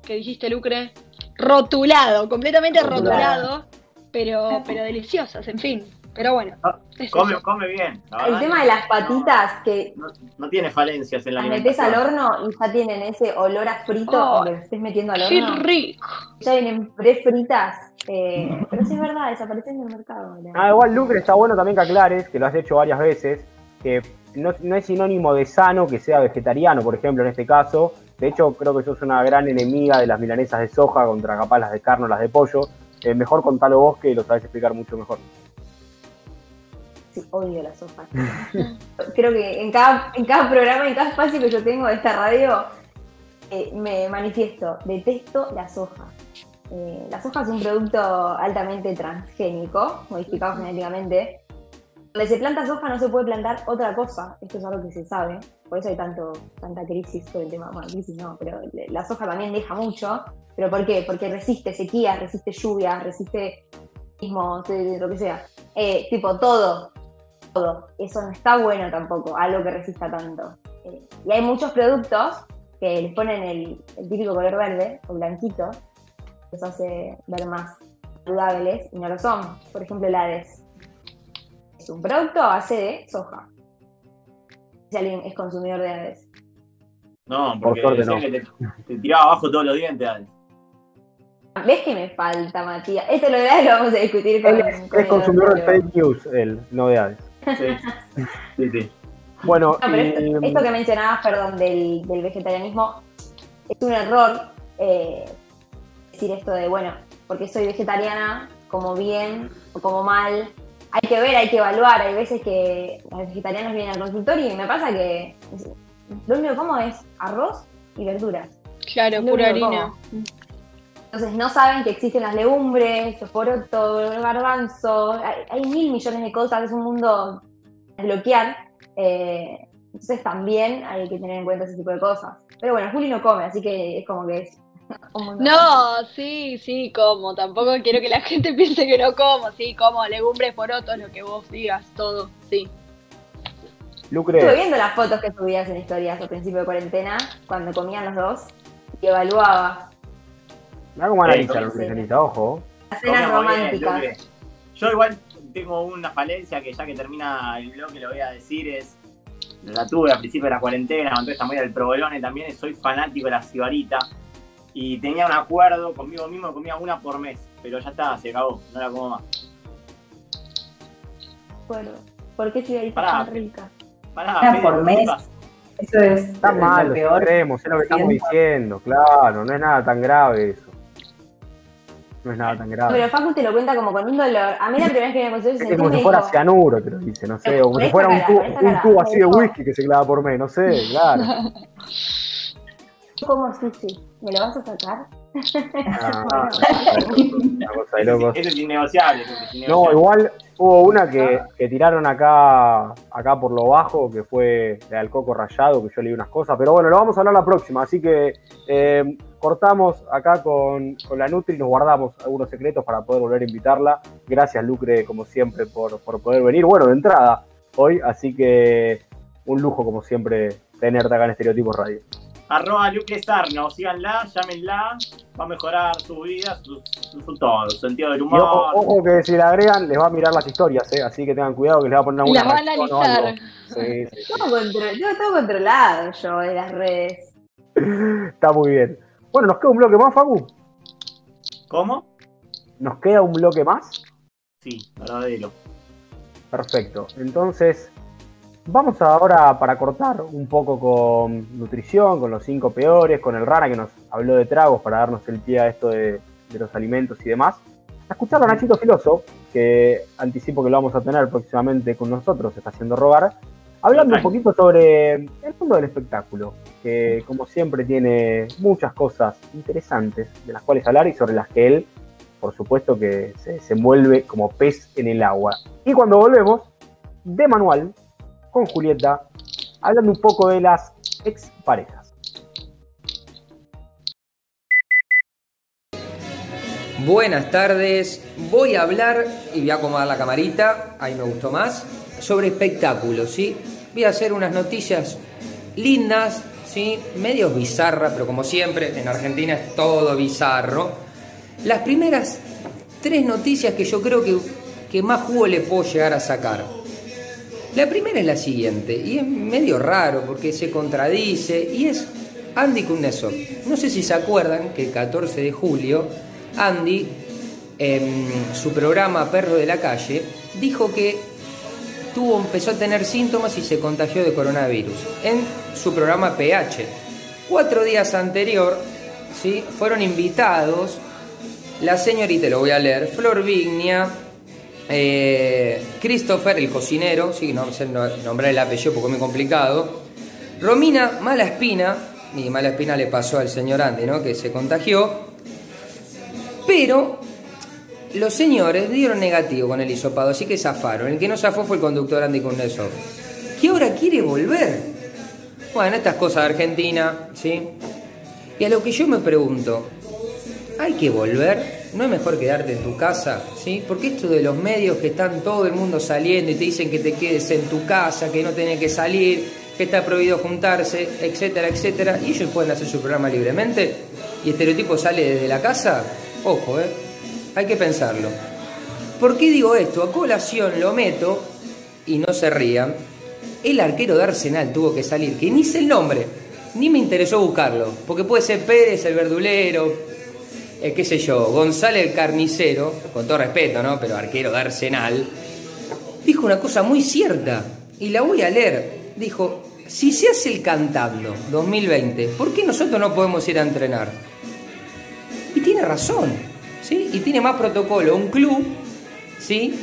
¿Qué dijiste, Lucre? Rotulado, completamente rotulado pero, pero deliciosas, en fin. Pero bueno.
Ah, come, come bien.
El tema de las patitas que.
No, tiene falencias en la
Las metes al horno y ya tienen ese olor a frito oh, que estés metiendo al horno.
¡Qué rico!
Ya vienen prefritas. Eh, pero sí es verdad, desaparecen del mercado.
Ah, igual, Lucre, está bueno también que aclares, que lo has hecho varias veces, que no, no, es sinónimo de sano que sea vegetariano, por ejemplo, en este caso. De hecho, creo que sos una gran enemiga de las milanesas de soja contra capaz las de carne o las de pollo. Eh, mejor contalo vos que lo sabes explicar mucho mejor.
Sí, odio la soja. Creo que en cada, en cada programa, en cada espacio que yo tengo de esta radio, eh, me manifiesto, detesto la soja. Eh, la soja es un producto altamente transgénico, modificado genéticamente. Donde se planta soja no se puede plantar otra cosa, esto es algo que se sabe, por eso hay tanto, tanta crisis sobre el tema, bueno, crisis no, pero la soja también deja mucho, ¿Pero por qué? Porque resiste sequía, resiste lluvia, resiste mismo, lo que sea. Eh, tipo, todo, todo. Eso no está bueno tampoco, algo que resista tanto. Eh, y hay muchos productos que les ponen el, típico color verde o blanquito, los hace ver más saludables y no lo son. Por ejemplo, el Hades. Es un producto a base de soja. Si alguien es consumidor de Hades.
No, porque Por no. te, te, tiraba abajo todos los dientes, Hades.
¿Ves que me falta, Matías? Esto lo, lo vamos a discutir con,
el con Es consumidor de fake news, el novedades.
Sí, sí, sí.
Bueno,
esto, que mencionabas, perdón, del, vegetarianismo, es un error eh, decir esto de, bueno, porque soy vegetariana, como bien o como mal. Hay que ver, hay que evaluar. Hay veces que los vegetarianos vienen al consultorio y me pasa que lo único que como es arroz y verduras.
Claro, pura harina.
Entonces no saben que existen las legumbres, los porotos, el garbanzo, hay, mil millones de cosas, es un mundo a bloquear. Eh, entonces también hay que tener en cuenta ese tipo de cosas. Pero bueno, Juli no come, así que es como que es...
No, sí, sí, como. Tampoco quiero que la gente piense que no como. Sí, como legumbres, porotos, lo que vos digas, todo, sí.
Lucre.
Estuve viendo las fotos que subías en historias al principio de cuarentena, cuando comían los dos, y evaluaba
Mira cómo analiza el ojo.
Las romántica.
Yo igual tengo una falencia que ya que termina el bloque lo voy a decir es la tuve al principio de la cuarentena, entonces también el provolone también, soy fanático de la cibarita y tenía un acuerdo conmigo mismo, comía una por mes, pero ya está, se acabó, no la como más.
Bueno, ¿por qué cibarita tan rica?
Pará, por mes. Eso es
está mal, peor. Creemos, es lo que estamos diciendo, claro, no es nada tan grave eso. No es nada tan grave.
Pero Facu te lo cuenta como con un dolor. A mí la primera vez que me consulté
Es como si fuera cianuro, te lo dice, no sé. O como si fuera un, tubo, así de whisky que se clava por mes, no sé, claro.
¿Cómo sí, sí? ¿Me lo vas a sacar?
Ah, Eso es innegociable.
No, igual hubo una que, que, tiraron acá acá por lo bajo, que fue la del coco rayado, que yo leí unas cosas, pero bueno, lo vamos a hablar la próxima, así que eh, cortamos acá con, con, la Nutri, nos guardamos algunos secretos para poder volver a invitarla. Gracias Lucre, como siempre, por, por poder venir, bueno, de entrada hoy, así que un lujo como siempre tenerte acá en Estereotipos Radio
arroba Luke Sarno, síganla, llámenla, va a mejorar su vida, su, todo, su sentido del humor.
ojo, que si la agregan les va a mirar las historias, ¿eh? así que tengan cuidado que les va a poner
una... Y las va a analizar.
Sí, sí, Todo, todo controlado yo de las redes.
Está muy bien. Bueno, ¿nos queda un bloque más, Facu?
¿Cómo?
¿Nos queda un bloque más?
Sí, verdadero.
Perfecto. Entonces, Vamos ahora para cortar un poco con nutrición, con los cinco peores, con el Rana que nos habló de tragos para darnos el pie a esto de, los alimentos y demás. A escuchar a Nachito Filoso, que anticipo que lo vamos a tener próximamente con nosotros, está haciendo rogar, hablando un poquito sobre el mundo del espectáculo, que como siempre tiene muchas cosas interesantes de las cuales hablar y sobre las que él, por supuesto, que se desenvuelve como pez en el agua. Y cuando volvemos, de manual, con Julieta, hablando un poco de las exparejas.
Buenas tardes, voy a hablar, y voy a acomodar la camarita, ahí me gustó más, sobre espectáculos, ¿sí? Voy a hacer unas noticias lindas, ¿sí? Medios bizarras, pero como siempre, en Argentina es todo bizarro. Las primeras tres noticias que yo creo que, que más jugo le puedo llegar a sacar. La primera es la siguiente, y es medio raro porque se contradice, y es Andy Kuznetsov. No sé si se acuerdan que el 14 de julio, Andy, en su programa Perro de la Calle, dijo que tuvo, empezó a tener síntomas y se contagió de coronavirus en su programa PH. Cuatro días anterior, ¿sí? fueron invitados la señorita, lo voy a leer, Flor Vignia, eh, Christopher, el cocinero, sí, nombrar el apellido porque es muy complicado. Romina Malaspina, y Malaspina le pasó al señor Andy, ¿no? Que se contagió. Pero los señores dieron negativo con el hisopado, así que zafaron. El que no zafó fue el conductor Andy Kuznetsov. ¿Qué ahora quiere volver? Bueno, estas cosas de Argentina, ¿sí? Y a lo que yo me pregunto, ¿hay que volver? ¿No es mejor quedarte en tu casa? ¿Sí? Porque esto de los medios que están todo el mundo saliendo y te dicen que te quedes en tu casa, que no tenés que salir, que está prohibido juntarse, etcétera, etcétera, y ellos pueden hacer su programa libremente, y estereotipo sale desde la casa, ojo, ¿eh? Hay que pensarlo. ¿Por qué digo esto? A colación lo meto, y no se rían, el arquero de Arsenal tuvo que salir, que ni sé el nombre, ni me interesó buscarlo, porque puede ser Pérez, el verdulero, eh, qué sé yo, González el carnicero, con todo respeto, ¿no? Pero arquero de Arsenal, dijo una cosa muy cierta, y la voy a leer. Dijo, si se hace el cantando 2020, ¿por qué nosotros no podemos ir a entrenar? Y tiene razón, ¿sí? Y tiene más protocolo un club, ¿sí?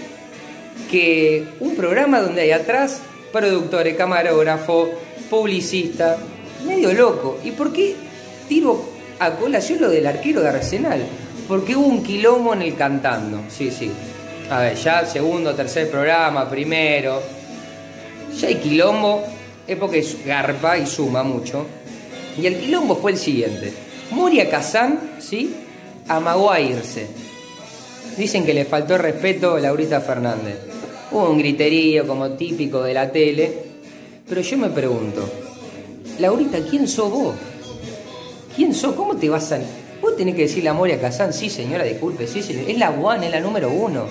Que un programa donde hay atrás productores, camarógrafo, publicista, medio loco. ¿Y por qué tiro a colación lo del arquero de Arsenal, porque hubo un quilombo en el cantando. Sí, sí. A ver, ya segundo, tercer programa, primero. Ya hay quilombo, es porque es garpa y suma mucho. Y el quilombo fue el siguiente. Moria Kazán, ¿sí? Amagó a irse. Dicen que le faltó respeto a Laurita Fernández. Hubo un griterío como típico de la tele. Pero yo me pregunto, Laurita, ¿quién sos vos? ¿Quién sos? ¿Cómo te vas a.? Vos tenés que decirle a Moria Kazan, sí señora, disculpe, sí señora. Es la one, es la número uno.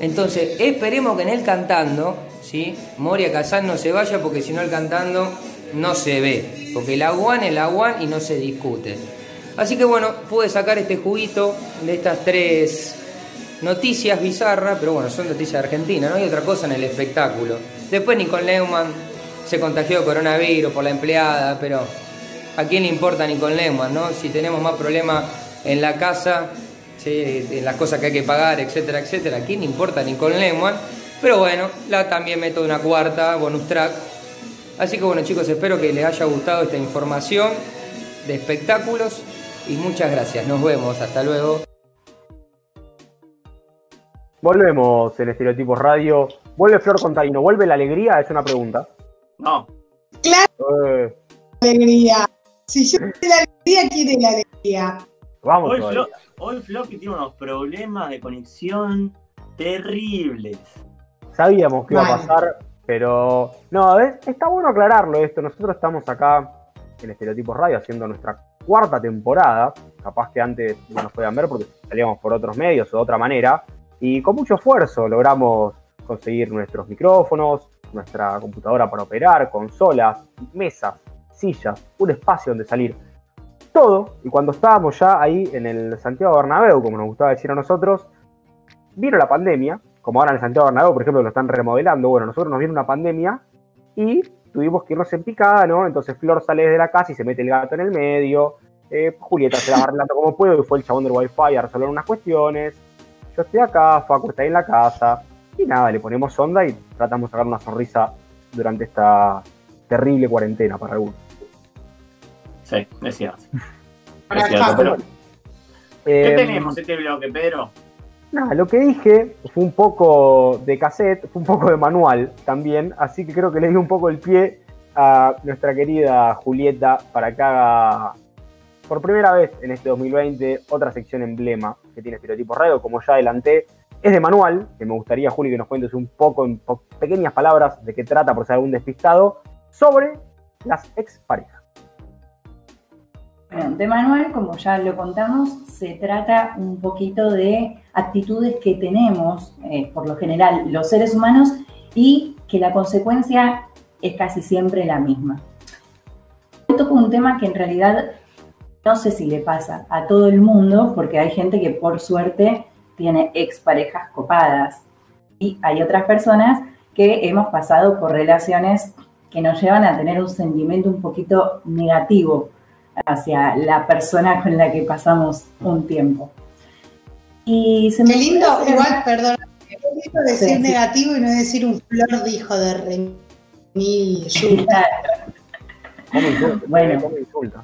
Entonces, esperemos que en el cantando, ¿sí? Moria Kazan no se vaya porque si no el cantando no se ve. Porque la one es la one y no se discute. Así que bueno, pude sacar este juguito de estas tres noticias bizarras, pero bueno, son noticias de Argentina, no hay otra cosa en el espectáculo. Después Nicole Neumann se contagió coronavirus por la empleada, pero ¿a quién le importa Nicole Neumann, no? Si tenemos más problemas en la casa, en las cosas que hay que pagar, etcétera, etcétera, ¿a quién le importa Nicole Neumann? Pero bueno, la también meto una cuarta bonus track. Así que bueno chicos, espero que les haya gustado esta información de espectáculos y muchas gracias. Nos vemos, hasta luego.
Volvemos en Estereotipos Radio. ¿Vuelve Flor Containo? ¿Vuelve la alegría? Es una pregunta.
No.
Claro. Eh. Alegría. Si yo quiero la alegría, quiere la alegría.
Vamos. Hoy, Flor, hoy que tiene unos problemas de conexión terribles.
Sabíamos que iba a pasar, pero no, a ver, está bueno aclararlo esto. Nosotros estamos acá en Estereotipos Radio haciendo nuestra cuarta temporada. Capaz que antes no nos podían ver porque salíamos por otros medios o de otra manera. Y con mucho esfuerzo logramos conseguir nuestros micrófonos, nuestra computadora para operar, consolas, mesas, sillas, un espacio donde salir. Todo, y cuando estábamos ya ahí en el Santiago Bernabéu, como nos gustaba decir a nosotros, vino la pandemia, como ahora en el Santiago Bernabéu, por ejemplo, lo están remodelando, bueno, nosotros nos vino una pandemia y tuvimos que irnos en picada, ¿no? Entonces Flor sale de la casa y se mete el gato en el medio, eh, Julieta se la va arreglando como puede y fue el chabón del wifi a resolver unas cuestiones, yo estoy acá, Facu está ahí en la casa, y nada, le ponemos onda y tratamos de sacar una sonrisa durante esta terrible cuarentena para algunos.
Sí, es cierto. ¿Qué eh, tenemos este bloque, Pedro?
Nada, lo que dije fue un poco de cassette, fue un poco de manual también, así que creo que le di un poco el pie a nuestra querida Julieta para que haga por primera vez en este 2020 otra sección emblema que tiene Estereotipo Radio, como ya adelanté, es de manual, que me gustaría, Juli, que nos cuentes un poco en pequeñas palabras de qué trata, por ser algún despistado, sobre las exparejas.
Bueno, de manual, como ya lo contamos, se trata un poquito de actitudes que tenemos, eh, por lo general, los seres humanos y que la consecuencia es casi siempre la misma. Esto con un tema que en realidad no sé si le pasa a todo el mundo, porque hay gente que por suerte tiene exparejas copadas y hay otras personas que hemos pasado por relaciones que nos llevan a tener un sentimiento un poquito negativo hacia la persona con la que pasamos un tiempo.
Y se Qué lindo, igual, perdón, qué lindo decir negativo y no decir un flor de hijo de remil.
Bueno, ¿cómo insulta?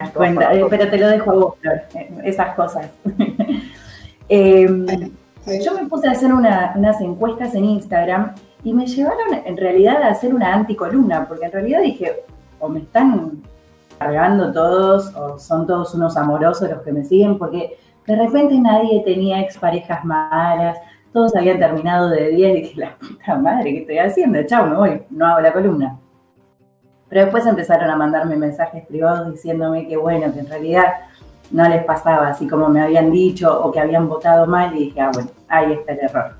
Eh, pero te lo dejo a vos, Flor, eh, esas cosas. Em, yo me puse a hacer unas encuestas en Instagram y me llevaron en realidad a hacer una anticolumna, porque en realidad dije, o me están cargando todos, o son todos unos amorosos los que me siguen, porque de repente nadie tenía exparejas malas, todos habían terminado de día y dije, la puta madre, ¿qué estoy haciendo? Chao, me voy, no hago la columna. Pero después empezaron a mandarme mensajes privados diciéndome que bueno, que en realidad no les pasaba así como me habían dicho o que habían votado mal y dije, ah, bueno, ahí está el error.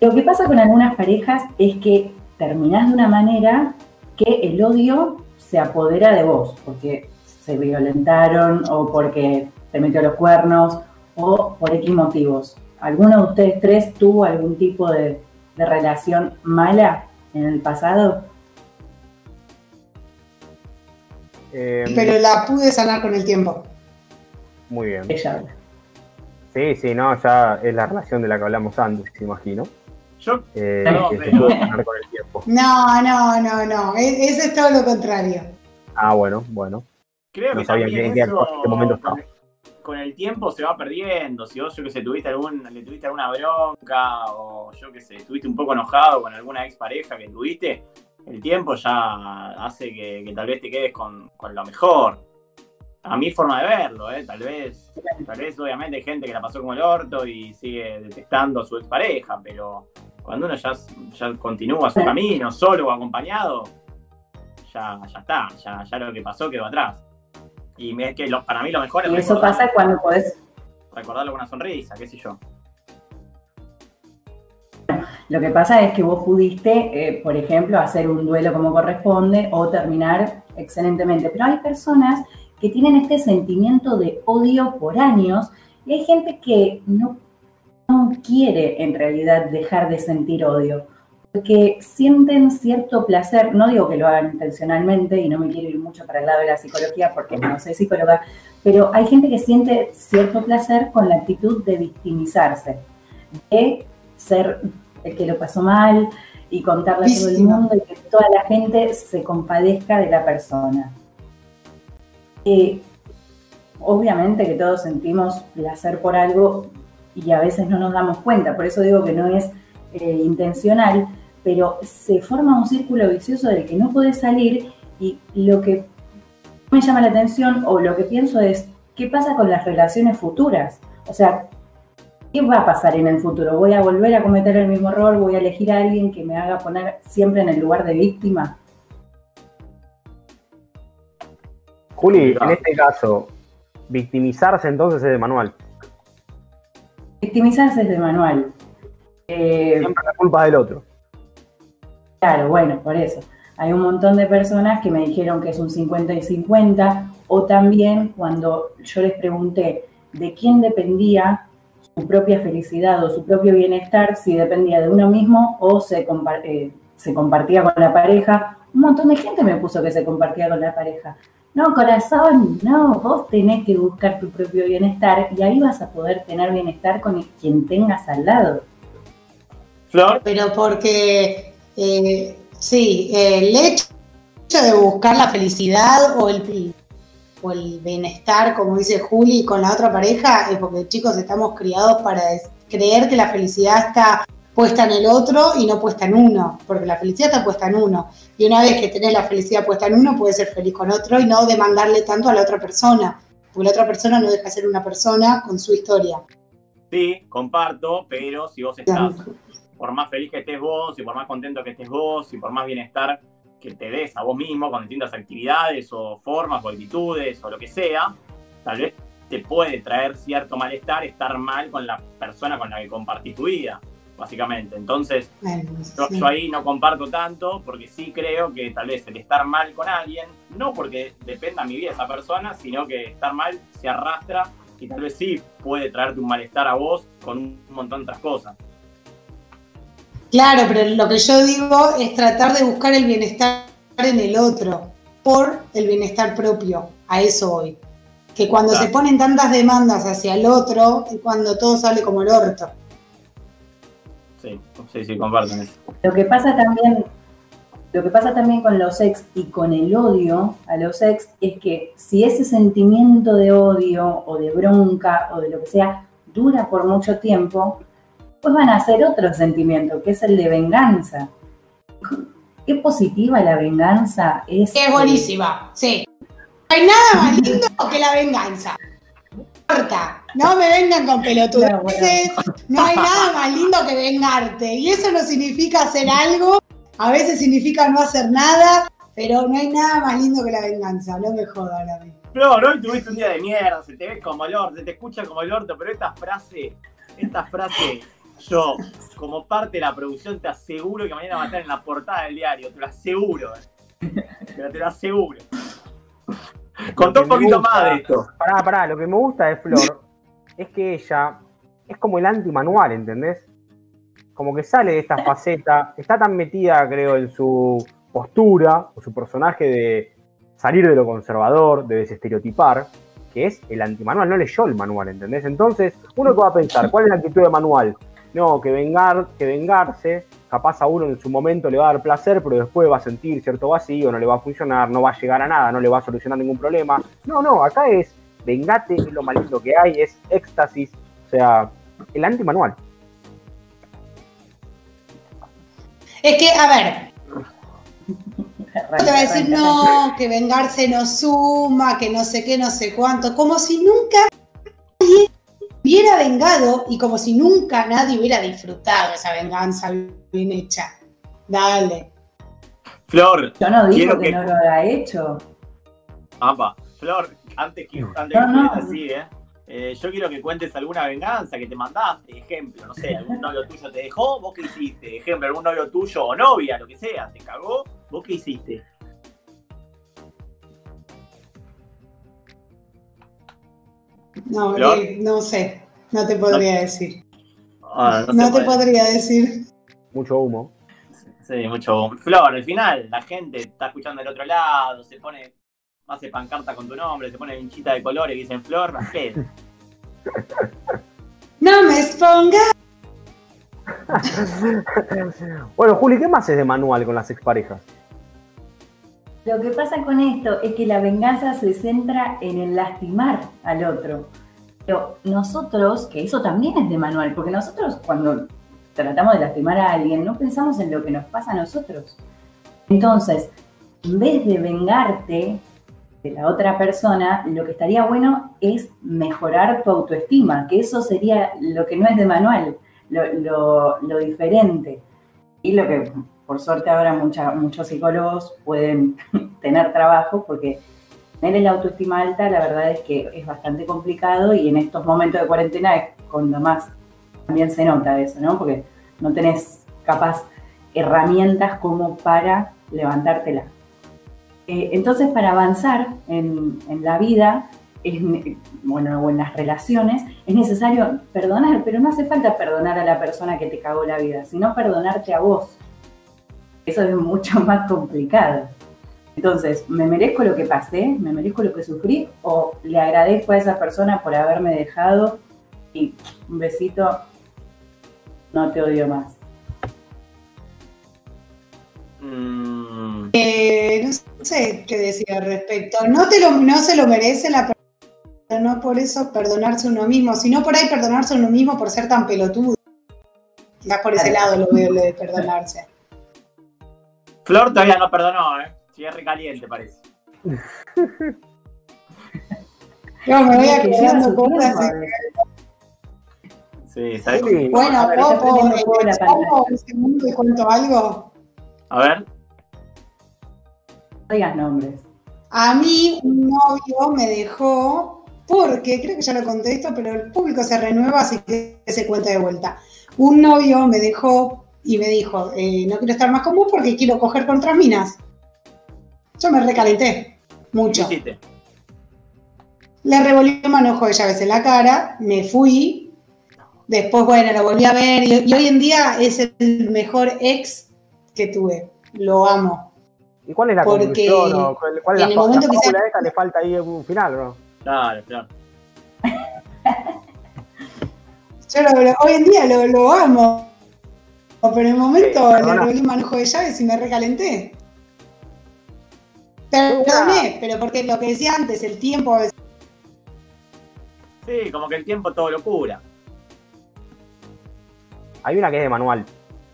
Lo que pasa con algunas parejas es que terminás de una manera que el odio se apodera de vos, porque se violentaron o porque te metió los cuernos o por X motivos. ¿Alguno de ustedes tres tuvo algún tipo de, de relación mala en el pasado?
Em, Pero la pude sanar con el tiempo.
Muy bien.
Ella habla.
Sí, sí, no, ya es la relación de la que hablamos antes, imagino.
Yo
eh, no, que se puede sanar con el tiempo.
No, no, no, no. E-, eso es todo lo contrario.
Ah, bueno, bueno.
Creo no que sabía en qué momento estaba. Con el tiempo se va perdiendo. Si vos, yo que sé, tuviste algún, le tuviste alguna bronca o yo que sé, estuviste un poco enojado con alguna expareja que tuviste, el tiempo ya hace que, tal vez te quedes con, lo mejor. A mi forma de verlo, ¿eh? tal vez, tal vez obviamente hay gente que la pasó como el orto y sigue detestando a su expareja, pero cuando uno ya, ya continúa su camino, solo o acompañado, ya, ya está, ya, ya lo que pasó quedó atrás. Y es que para mí lo mejor es...
Y eso pasa cuando podés...
Recordarlo con una sonrisa, qué sé yo.
Lo que pasa es que vos pudiste, eh, por ejemplo, hacer un duelo como corresponde o terminar excelentemente, pero hay personas que tienen este sentimiento de odio por años y hay gente que no, quiere en realidad dejar de sentir odio. que sienten cierto placer, no digo que lo hagan intencionalmente y no me quiero ir mucho para el lado de la psicología porque no soy psicóloga, pero hay gente que siente cierto placer con la actitud de victimizarse, de ser el que lo pasó mal y contarle a todo el mundo y que toda la gente se compadezca de la persona. Obviamente que todos sentimos placer por algo y a veces no nos damos cuenta, por eso digo que no es eh, intencional, pero se forma un círculo vicioso del que no puedes salir y lo que me llama la atención o lo que pienso es, ¿qué pasa con las relaciones futuras? O sea, ¿qué va a pasar en el futuro? ¿Voy a volver a cometer el mismo error? ¿Voy a elegir a alguien que me haga poner siempre en el lugar de víctima?
Juli, en este caso, victimizarse entonces es de manual.
Victimizarse es de manual.
Eh, siempre la culpa del otro.
Claro, bueno, por eso. Hay un montón de personas que me dijeron que es un 50 y 50, o también cuando yo les pregunté de quién dependía su propia felicidad o su propio bienestar, si dependía de uno mismo o se, eh, se compartía con la pareja. Un montón de gente me puso que se compartía con la pareja. No, corazón, no, vos tenés que buscar tu propio bienestar y ahí vas a poder tener bienestar con quien tengas al lado.
Flor. Pero porque eh, sí, el hecho de buscar la felicidad o el, o el bienestar, como dice Juli, con la otra pareja, es porque chicos estamos criados para creer que la felicidad está puesta en el otro y no puesta en uno, porque la felicidad está puesta en uno. Y una vez que tenés la felicidad puesta en uno, puedes ser feliz con otro y no demandarle tanto a la otra persona, porque la otra persona no deja de ser una persona con su historia.
Sí, comparto, pero si vos estás por más feliz que estés vos, y por más contento que estés vos, y por más bienestar que te des a vos mismo con distintas actividades o formas o actitudes o lo que sea, tal vez te puede traer cierto malestar estar mal con la persona con la que compartís tu vida, básicamente. Entonces, yo, ahí no comparto tanto porque sí creo que tal vez el estar mal con alguien, no porque dependa mi vida esa persona, sino que estar mal se arrastra y tal vez sí puede traerte un malestar a vos con un montón de otras cosas.
Claro, pero lo que yo digo es tratar de buscar el bienestar en el otro, por el bienestar propio. A eso voy. Que cuando se ponen tantas demandas hacia el otro, es cuando todo sale como el orto.
Sí, sí, sí, comparten eso.
Lo que pasa también, lo que pasa también con los ex y con el odio a los ex es que si ese sentimiento de odio o de bronca o de lo que sea dura por mucho tiempo, pues van a hacer otro sentimiento, que es el de venganza. Qué positiva la venganza es.
Es buenísima, sí. No hay nada más lindo que la venganza. Corta, no me vengan con pelotudeces, no hay nada más lindo que vengarte. Y eso no significa hacer algo, a veces significa no hacer nada, pero no hay nada más lindo que la venganza, no me jodan a mí.
No, hoy tuviste un día de mierda, se te ve como el orto, se te escucha como el orto, pero esta frase, esta frase yo, como parte de la producción, te aseguro que mañana va a estar en la portada del diario, te lo aseguro. Pero te lo aseguro. Contó un poquito más de esto.
Pará, pará, lo que me gusta de Flor es que ella es como el anti-manual, ¿entendés? Como que sale de esta faceta, está tan metida, creo, en su postura o su personaje de salir de lo conservador, de desestereotipar, que es el anti-manual, no leyó el manual, ¿entendés? Entonces, uno que va a pensar, ¿cuál es la actitud de manual? No, que, vengar, que vengarse, capaz a uno en su momento le va a dar placer, pero después va a sentir cierto vacío, no le va a funcionar, no va a llegar a nada, no le va a solucionar ningún problema. No, no, acá es vengate, es lo más lindo que hay, es éxtasis, o sea, el antimanual.
Es que, a ver, te va a decir, no, que vengarse no suma, que no sé qué, no sé cuánto, como si nunca hubiera vengado y como si nunca nadie hubiera disfrutado esa venganza bien hecha. Dale.
Flor.
Yo no digo que, no lo haya hecho.
Apa, Flor, antes que, antes que así, ¿eh? ¿eh? Yo quiero que cuentes alguna venganza que te mandaste, ejemplo, no sé, algún novio tuyo te dejó, vos qué hiciste, ejemplo, algún novio tuyo o novia, lo que sea, te cagó, vos qué hiciste.
No, no sé, no te podría decir. Ah, no, te podría decir.
Mucho humo.
Sí, mucho. Flor, al final, la gente está escuchando del otro lado, se pone, hace pancarta con tu nombre, se pone hinchita de colores y dicen Flor, ¿qué?
no me exponga.
bueno, Juli, ¿qué más es de manual con las exparejas?
Lo que pasa con esto es que la venganza se centra en el lastimar al otro. Pero nosotros, que eso también es de manual, porque nosotros cuando tratamos de lastimar a alguien, no pensamos en lo que nos pasa a nosotros. Entonces, en vez de vengarte de la otra persona, lo que estaría bueno es mejorar tu autoestima, que eso sería lo que no es de manual, lo, diferente. Y lo que, por suerte, ahora muchos psicólogos pueden tener trabajo, porque tener el autoestima alta, la verdad es que es bastante complicado y en estos momentos de cuarentena es cuando más también se nota eso, ¿no? Porque no tenés capaz herramientas como para levantártela. Eh, entonces, para avanzar en, la vida, bueno, o en las relaciones, es necesario perdonar, pero no hace falta perdonar a la persona que te cagó la vida, sino perdonarte a vos. Eso es mucho más complicado. Entonces, ¿me merezco lo que pasé? ¿Me merezco lo que sufrí? ¿O le agradezco a esa persona por haberme dejado? Y un besito, no te odio más.
Mm. Eh, no sé qué decir al respecto. No, te lo, no se lo merece la persona, no por eso perdonarse uno mismo, sino por ahí perdonarse uno mismo por ser tan pelotudo. Ya por ese lado lo veo, lo de perdonarse.
Flor todavía no perdonó, ¿eh? Sí, es recaliente, parece.
Yo me voy a quedando cosas.
Sí, ¿sabes?
Bueno, Popo, un segundo y cuento algo.
A ver.
Digas nombres.
A mí un novio me dejó, porque creo que ya lo contesto, pero el público se renueva, así que se cuenta de vuelta. Un novio me dejó y me dijo, eh, no quiero estar más con vos porque quiero coger con otras minas. Yo me recalenté mucho. Le revolví un manojo de llaves en la cara, me fui. Después, bueno, lo volví a ver y, hoy en día es el mejor ex que tuve. Lo amo.
¿Y cuál es la Porque conclusión? ¿Cuál, es la, el momento que esa le falta ahí un final, ¿no?
Claro, claro.
Yo hoy en día lo, lo, amo. Pero en el momento le revolví un manojo de llaves y me recalenté. Perdoné, pero porque lo que decía antes, el tiempo
Sí, como que el tiempo todo lo cura.
Hay una que es de manual.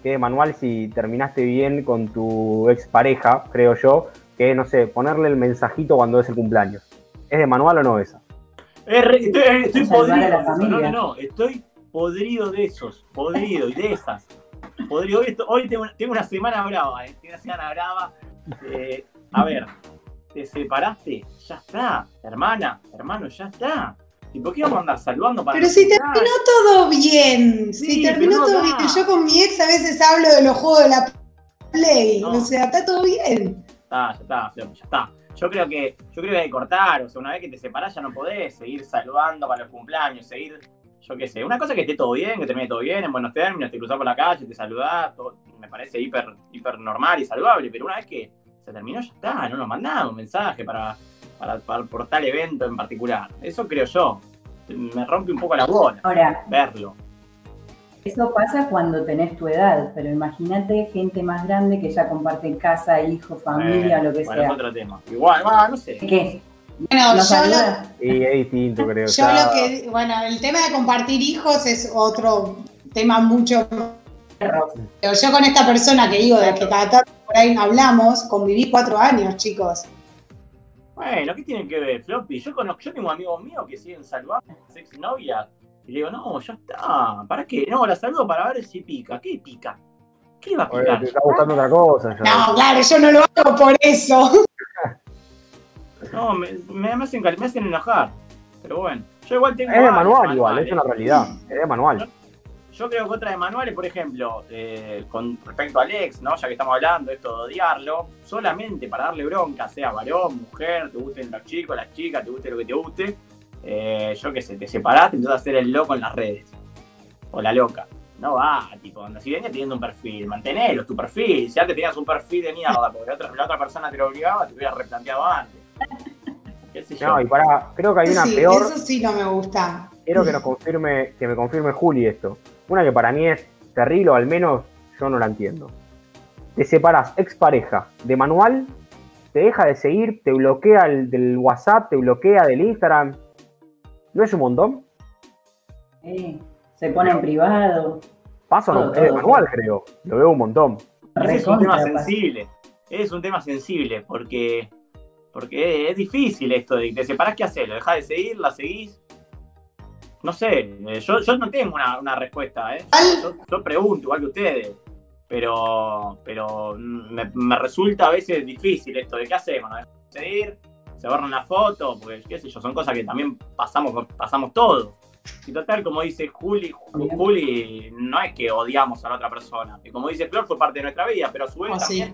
Que es de manual si terminaste bien con tu expareja, creo yo, que es, no sé, ponerle el mensajito cuando es el cumpleaños. ¿Es de manual o no esa?
estoy, podrido. No, no, no. Estoy podrido de esos. Podrido y de esas. Podrido. Hoy, tengo, una semana brava, ¿eh? Tengo una semana brava. Eh, a ver, te separaste, ya está, hermana, hermano, ya está. ¿Y por qué vamos a andar saludando para.?
Pero si terminó todo bien, si terminó todo bien. Yo con mi ex a veces hablo de los juegos de la Play, o sea, está todo bien.
Está, ya está, ya está. Yo creo que, yo creo que hay que cortar, o sea, una vez que te separás ya no podés seguir saludando para los cumpleaños, seguir, yo qué sé, una cosa que esté todo bien, que termine todo bien, en buenos términos, te cruzás por la calle, te saludás, todo, me parece hiper, hiper normal y saludable, pero una vez que se terminó, ya está, no nos mandamos un mensaje para, para, por tal evento en particular. Eso creo yo. Me rompe un poco la bola
Ahora,
verlo.
Eso pasa cuando tenés tu edad, pero imagínate gente más grande que ya comparte casa, hijo, familia, lo que
bueno, sea. es otro tema. Igual, no sé.
¿Qué?
Bueno, yo lo,
sí, es distinto, creo.
Yo lo que, bueno, el tema de compartir hijos es otro tema mucho pero yo con esta persona que digo, de que cada tanto por ahí hablamos, conviví cuatro años, chicos.
Bueno, ¿qué tienen que ver, Floppy? Yo conozco, yo tengo amigos míos que siguen saludando a ex novia y le digo, no, ya está. ¿Para qué? No, la saludo para ver si pica. ¿Qué pica? ¿Qué va a picar?
Oye, está buscando otra cosa.
No, claro, yo no lo hago por eso.
no, me, me, hacen, me hacen enojar. Pero bueno, yo igual tengo.
Es de manual, igual, es una realidad. Es de manual.
Yo creo que otra de manuales, por ejemplo, eh, con respecto al ex, ¿no? Ya que estamos hablando de esto de odiarlo, solamente para darle bronca, sea varón, mujer, te gusten los chicos, las chicas, te guste lo que te guste, eh, yo qué sé, te separaste, empezás a hacer el loco en las redes. O la loca. no va, tipo, si venía teniendo un perfil, mantenelo, tu perfil. Si antes tenías un perfil de mierda porque la otra, la otra persona te lo obligaba, te hubieras replanteado antes.
¿Qué sé yo? No, y para, creo que hay una peor.
Eso sí no me gusta.
Quiero que nos confirme, que me confirme Juli esto. Una que para mí es terrible, o al menos yo no la entiendo. Te separas expareja de manual, te deja de seguir, te bloquea el, del WhatsApp, te bloquea del Instagram. ¿No es un montón?
Se pone en privado.
Paso no, es de manual, creo. Lo veo un montón.
Es un tema sensible. Es un tema sensible porque, porque es difícil esto de te separás, ¿qué haces? ¿Lo dejás de seguir? ¿La seguís? No sé, eh, yo, yo no tengo una, respuesta, ¿eh? Yo, pregunto, igual que ustedes. Pero, pero me, resulta a veces difícil esto de qué hacemos, ¿no? seguir, se borra una foto, pues qué sé yo, son cosas que también pasamos, pasamos todos. Y total, como dice Juli, Juli, no es que odiamos a la otra persona. Y como dice Flor, fue parte de nuestra vida, pero a su vez ah, también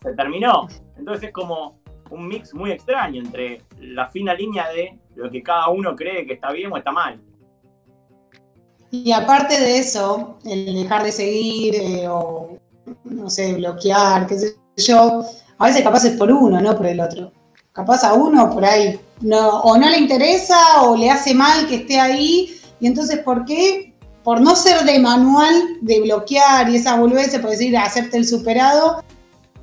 se terminó. Entonces es como un mix muy extraño entre la fina línea de lo que cada uno cree que está bien o está mal.
Y aparte de eso, el dejar de seguir eh, o, no sé, bloquear, qué sé yo, a veces capaz es por uno, no por el otro. Capaz a uno por ahí no, o no le interesa o le hace mal que esté ahí. Y entonces, ¿por qué? Por no ser de manual, de bloquear y esa boludez, por decir, hacerte el superado,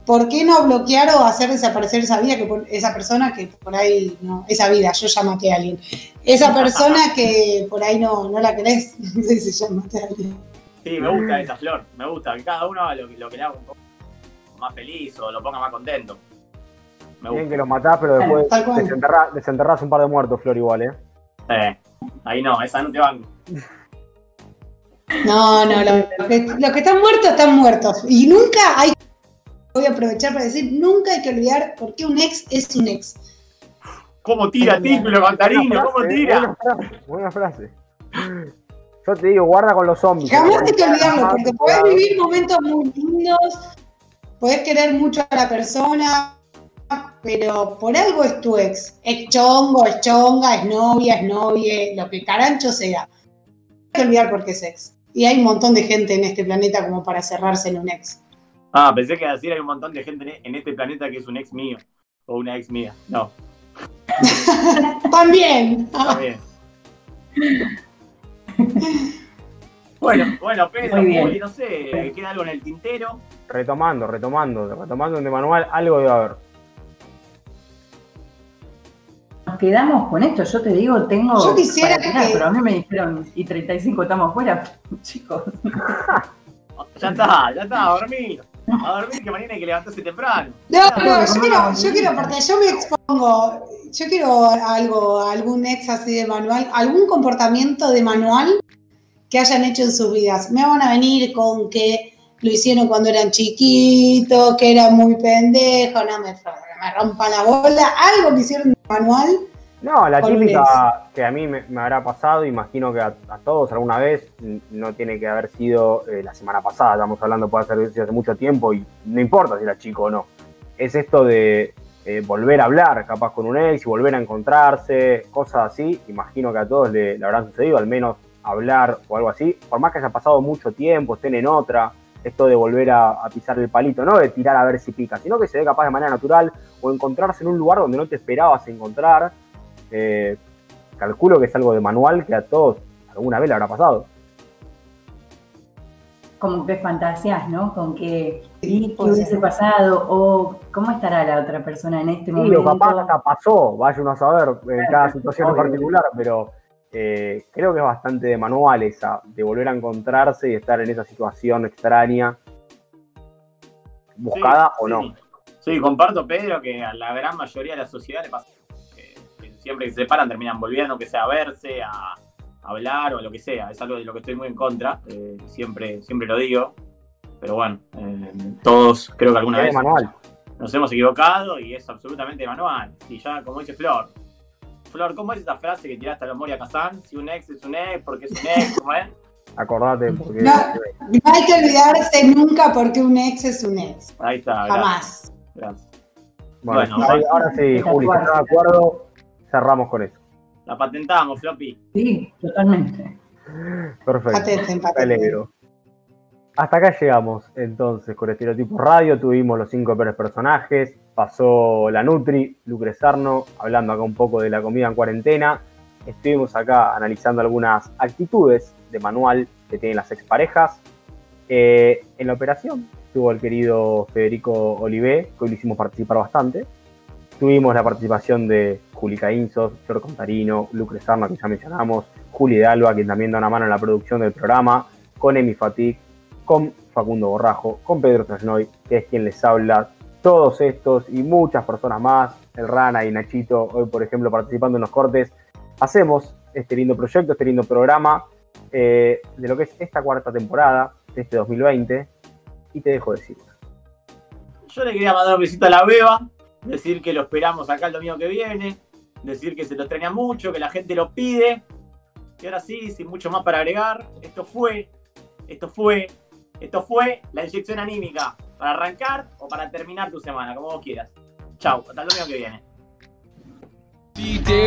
¿por qué no bloquear o hacer desaparecer esa vida, que esa persona que por ahí, no, esa vida, yo ya maté a alguien, esa persona que por ahí no, no la querés, no sé si ya maté a alguien.
Sí, me gusta esa flor, me gusta, que cada uno haga lo, lo que le haga un poco más feliz o lo ponga más contento.
Me Bien que lo matás, pero después desenterrás, un par de muertos, Flor, igual, ¿eh?
Eh, ahí no, esa no te van.
No, no, los que están muertos están muertos. Y nunca hay voy a aprovechar para decir, nunca hay que olvidar por qué un ex es un ex.
¿Cómo tira título, Cantarino? ¿Cómo tira?
Buena frase, Yo te digo, guarda con los zombies.
Jamás hay que olvidarlo, porque podés vivir momentos muy lindos, podés querer mucho a la persona, pero por algo es tu ex. Es chongo, es chonga, es novia, es novia, lo que carancho sea. Hay que olvidar por qué es ex. Y hay un montón de gente en este planeta como para cerrarse en un ex.
Ah, pensé que decir hay un montón de gente en este planeta que es un ex mío o una ex mía. No.
También.
También. bueno, bueno, Pedro, no sé, ¿queda algo en el tintero?
Retomando, retomando, retomando de manual, algo debe haber.
Nos quedamos con esto, yo te digo, tengo.
Yo quisiera que.
Pero a mí me dijeron, y 35 estamos fuera, chicos.
ya está, ya está, dormir. A dormir que mañana hay que levantarse temprano. No,
no, yo quiero, yo quiero, porque yo me expongo, yo quiero algo, algún ex así de manual, algún comportamiento de manual que hayan hecho en sus vidas. Me van a venir con que lo hicieron cuando eran chiquitos, que era muy pendejo, no me, me rompa la bola, algo que hicieron de manual
no, la típica que a mí me, habrá pasado, imagino que a, todos alguna vez, no tiene que haber sido eh, la semana pasada, estamos hablando puede ser hace mucho tiempo y no importa si era chico o no. Es esto de eh, volver a hablar, capaz con un ex y volver a encontrarse, cosas así. Imagino que a todos le, habrán sucedido, al menos hablar o algo así. Por más que haya pasado mucho tiempo, estén en otra, esto de volver a, a, pisar el palito, no de tirar a ver si pica, sino que se ve capaz de manera natural o encontrarse en un lugar donde no te esperabas encontrar eh, calculo que es algo de manual que a todos alguna vez le habrá pasado.
Como que fantasías, ¿no? Con que ¿qué hubiese pasado o cómo estará la otra persona en este momento. Sí,
capaz hasta pasó, vaya uno a saber en cada situación en particular, pero eh, creo que es bastante de manual esa, de volver a encontrarse y estar en esa situación extraña, buscada o no.
Sí, comparto, Pedro, que a la gran mayoría de la sociedad le pasa siempre que se separan terminan volviendo, que sea a verse, a, hablar o lo que sea. Es algo de lo que estoy muy en contra, eh, siempre, siempre lo digo. Pero bueno, eh, todos creo que alguna vez
manual.
nos hemos equivocado y es absolutamente manual. Y ya, como dice Flor, Flor, ¿cómo es esa frase que tiraste a la Moria Kazan? Si un ex es un ex, porque es un ex, ¿cómo es?
Acordate, porque.
No, no, hay que olvidarse nunca porque un ex es un ex.
Ahí está.
Jamás.
Gracias.
Bueno, ahora sí, Juli, ¿estás de acuerdo? Cerramos con eso.
La patentamos, Floppy.
Sí, totalmente.
Perfecto. Patente, patente. alegro. hasta acá llegamos entonces con Estereotipo Radio. Tuvimos los cinco peores personajes. Pasó la Nutri, Lucre Sarno, hablando acá un poco de la comida en cuarentena. Estuvimos acá analizando algunas actitudes de manual que tienen las exparejas. Eh, en la operación estuvo el querido Federico Olivé, que hoy le hicimos participar bastante. Tuvimos la participación de Juli Caínzos, Flor Contarino, Lucre Sarno, que ya mencionamos, Juli de Alba, quien también da una mano en la producción del programa, con Emi Fatik, con Facundo Borrajo, con Pedro Trasnoy, que es quien les habla, todos estos y muchas personas más, el Rana y Nachito, hoy por ejemplo participando en los cortes, hacemos este lindo proyecto, este lindo programa eh, de lo que es esta cuarta temporada de este 2020 y te dejo decir.
Yo le quería mandar un besito a la beba, decir que lo esperamos acá el domingo que viene, decir que se lo extraña mucho, que la gente lo pide. Y ahora sí, sin mucho más para agregar, esto fue, esto fue, esto fue la inyección anímica para arrancar o para terminar tu semana, como vos quieras. Chau, hasta el domingo que viene.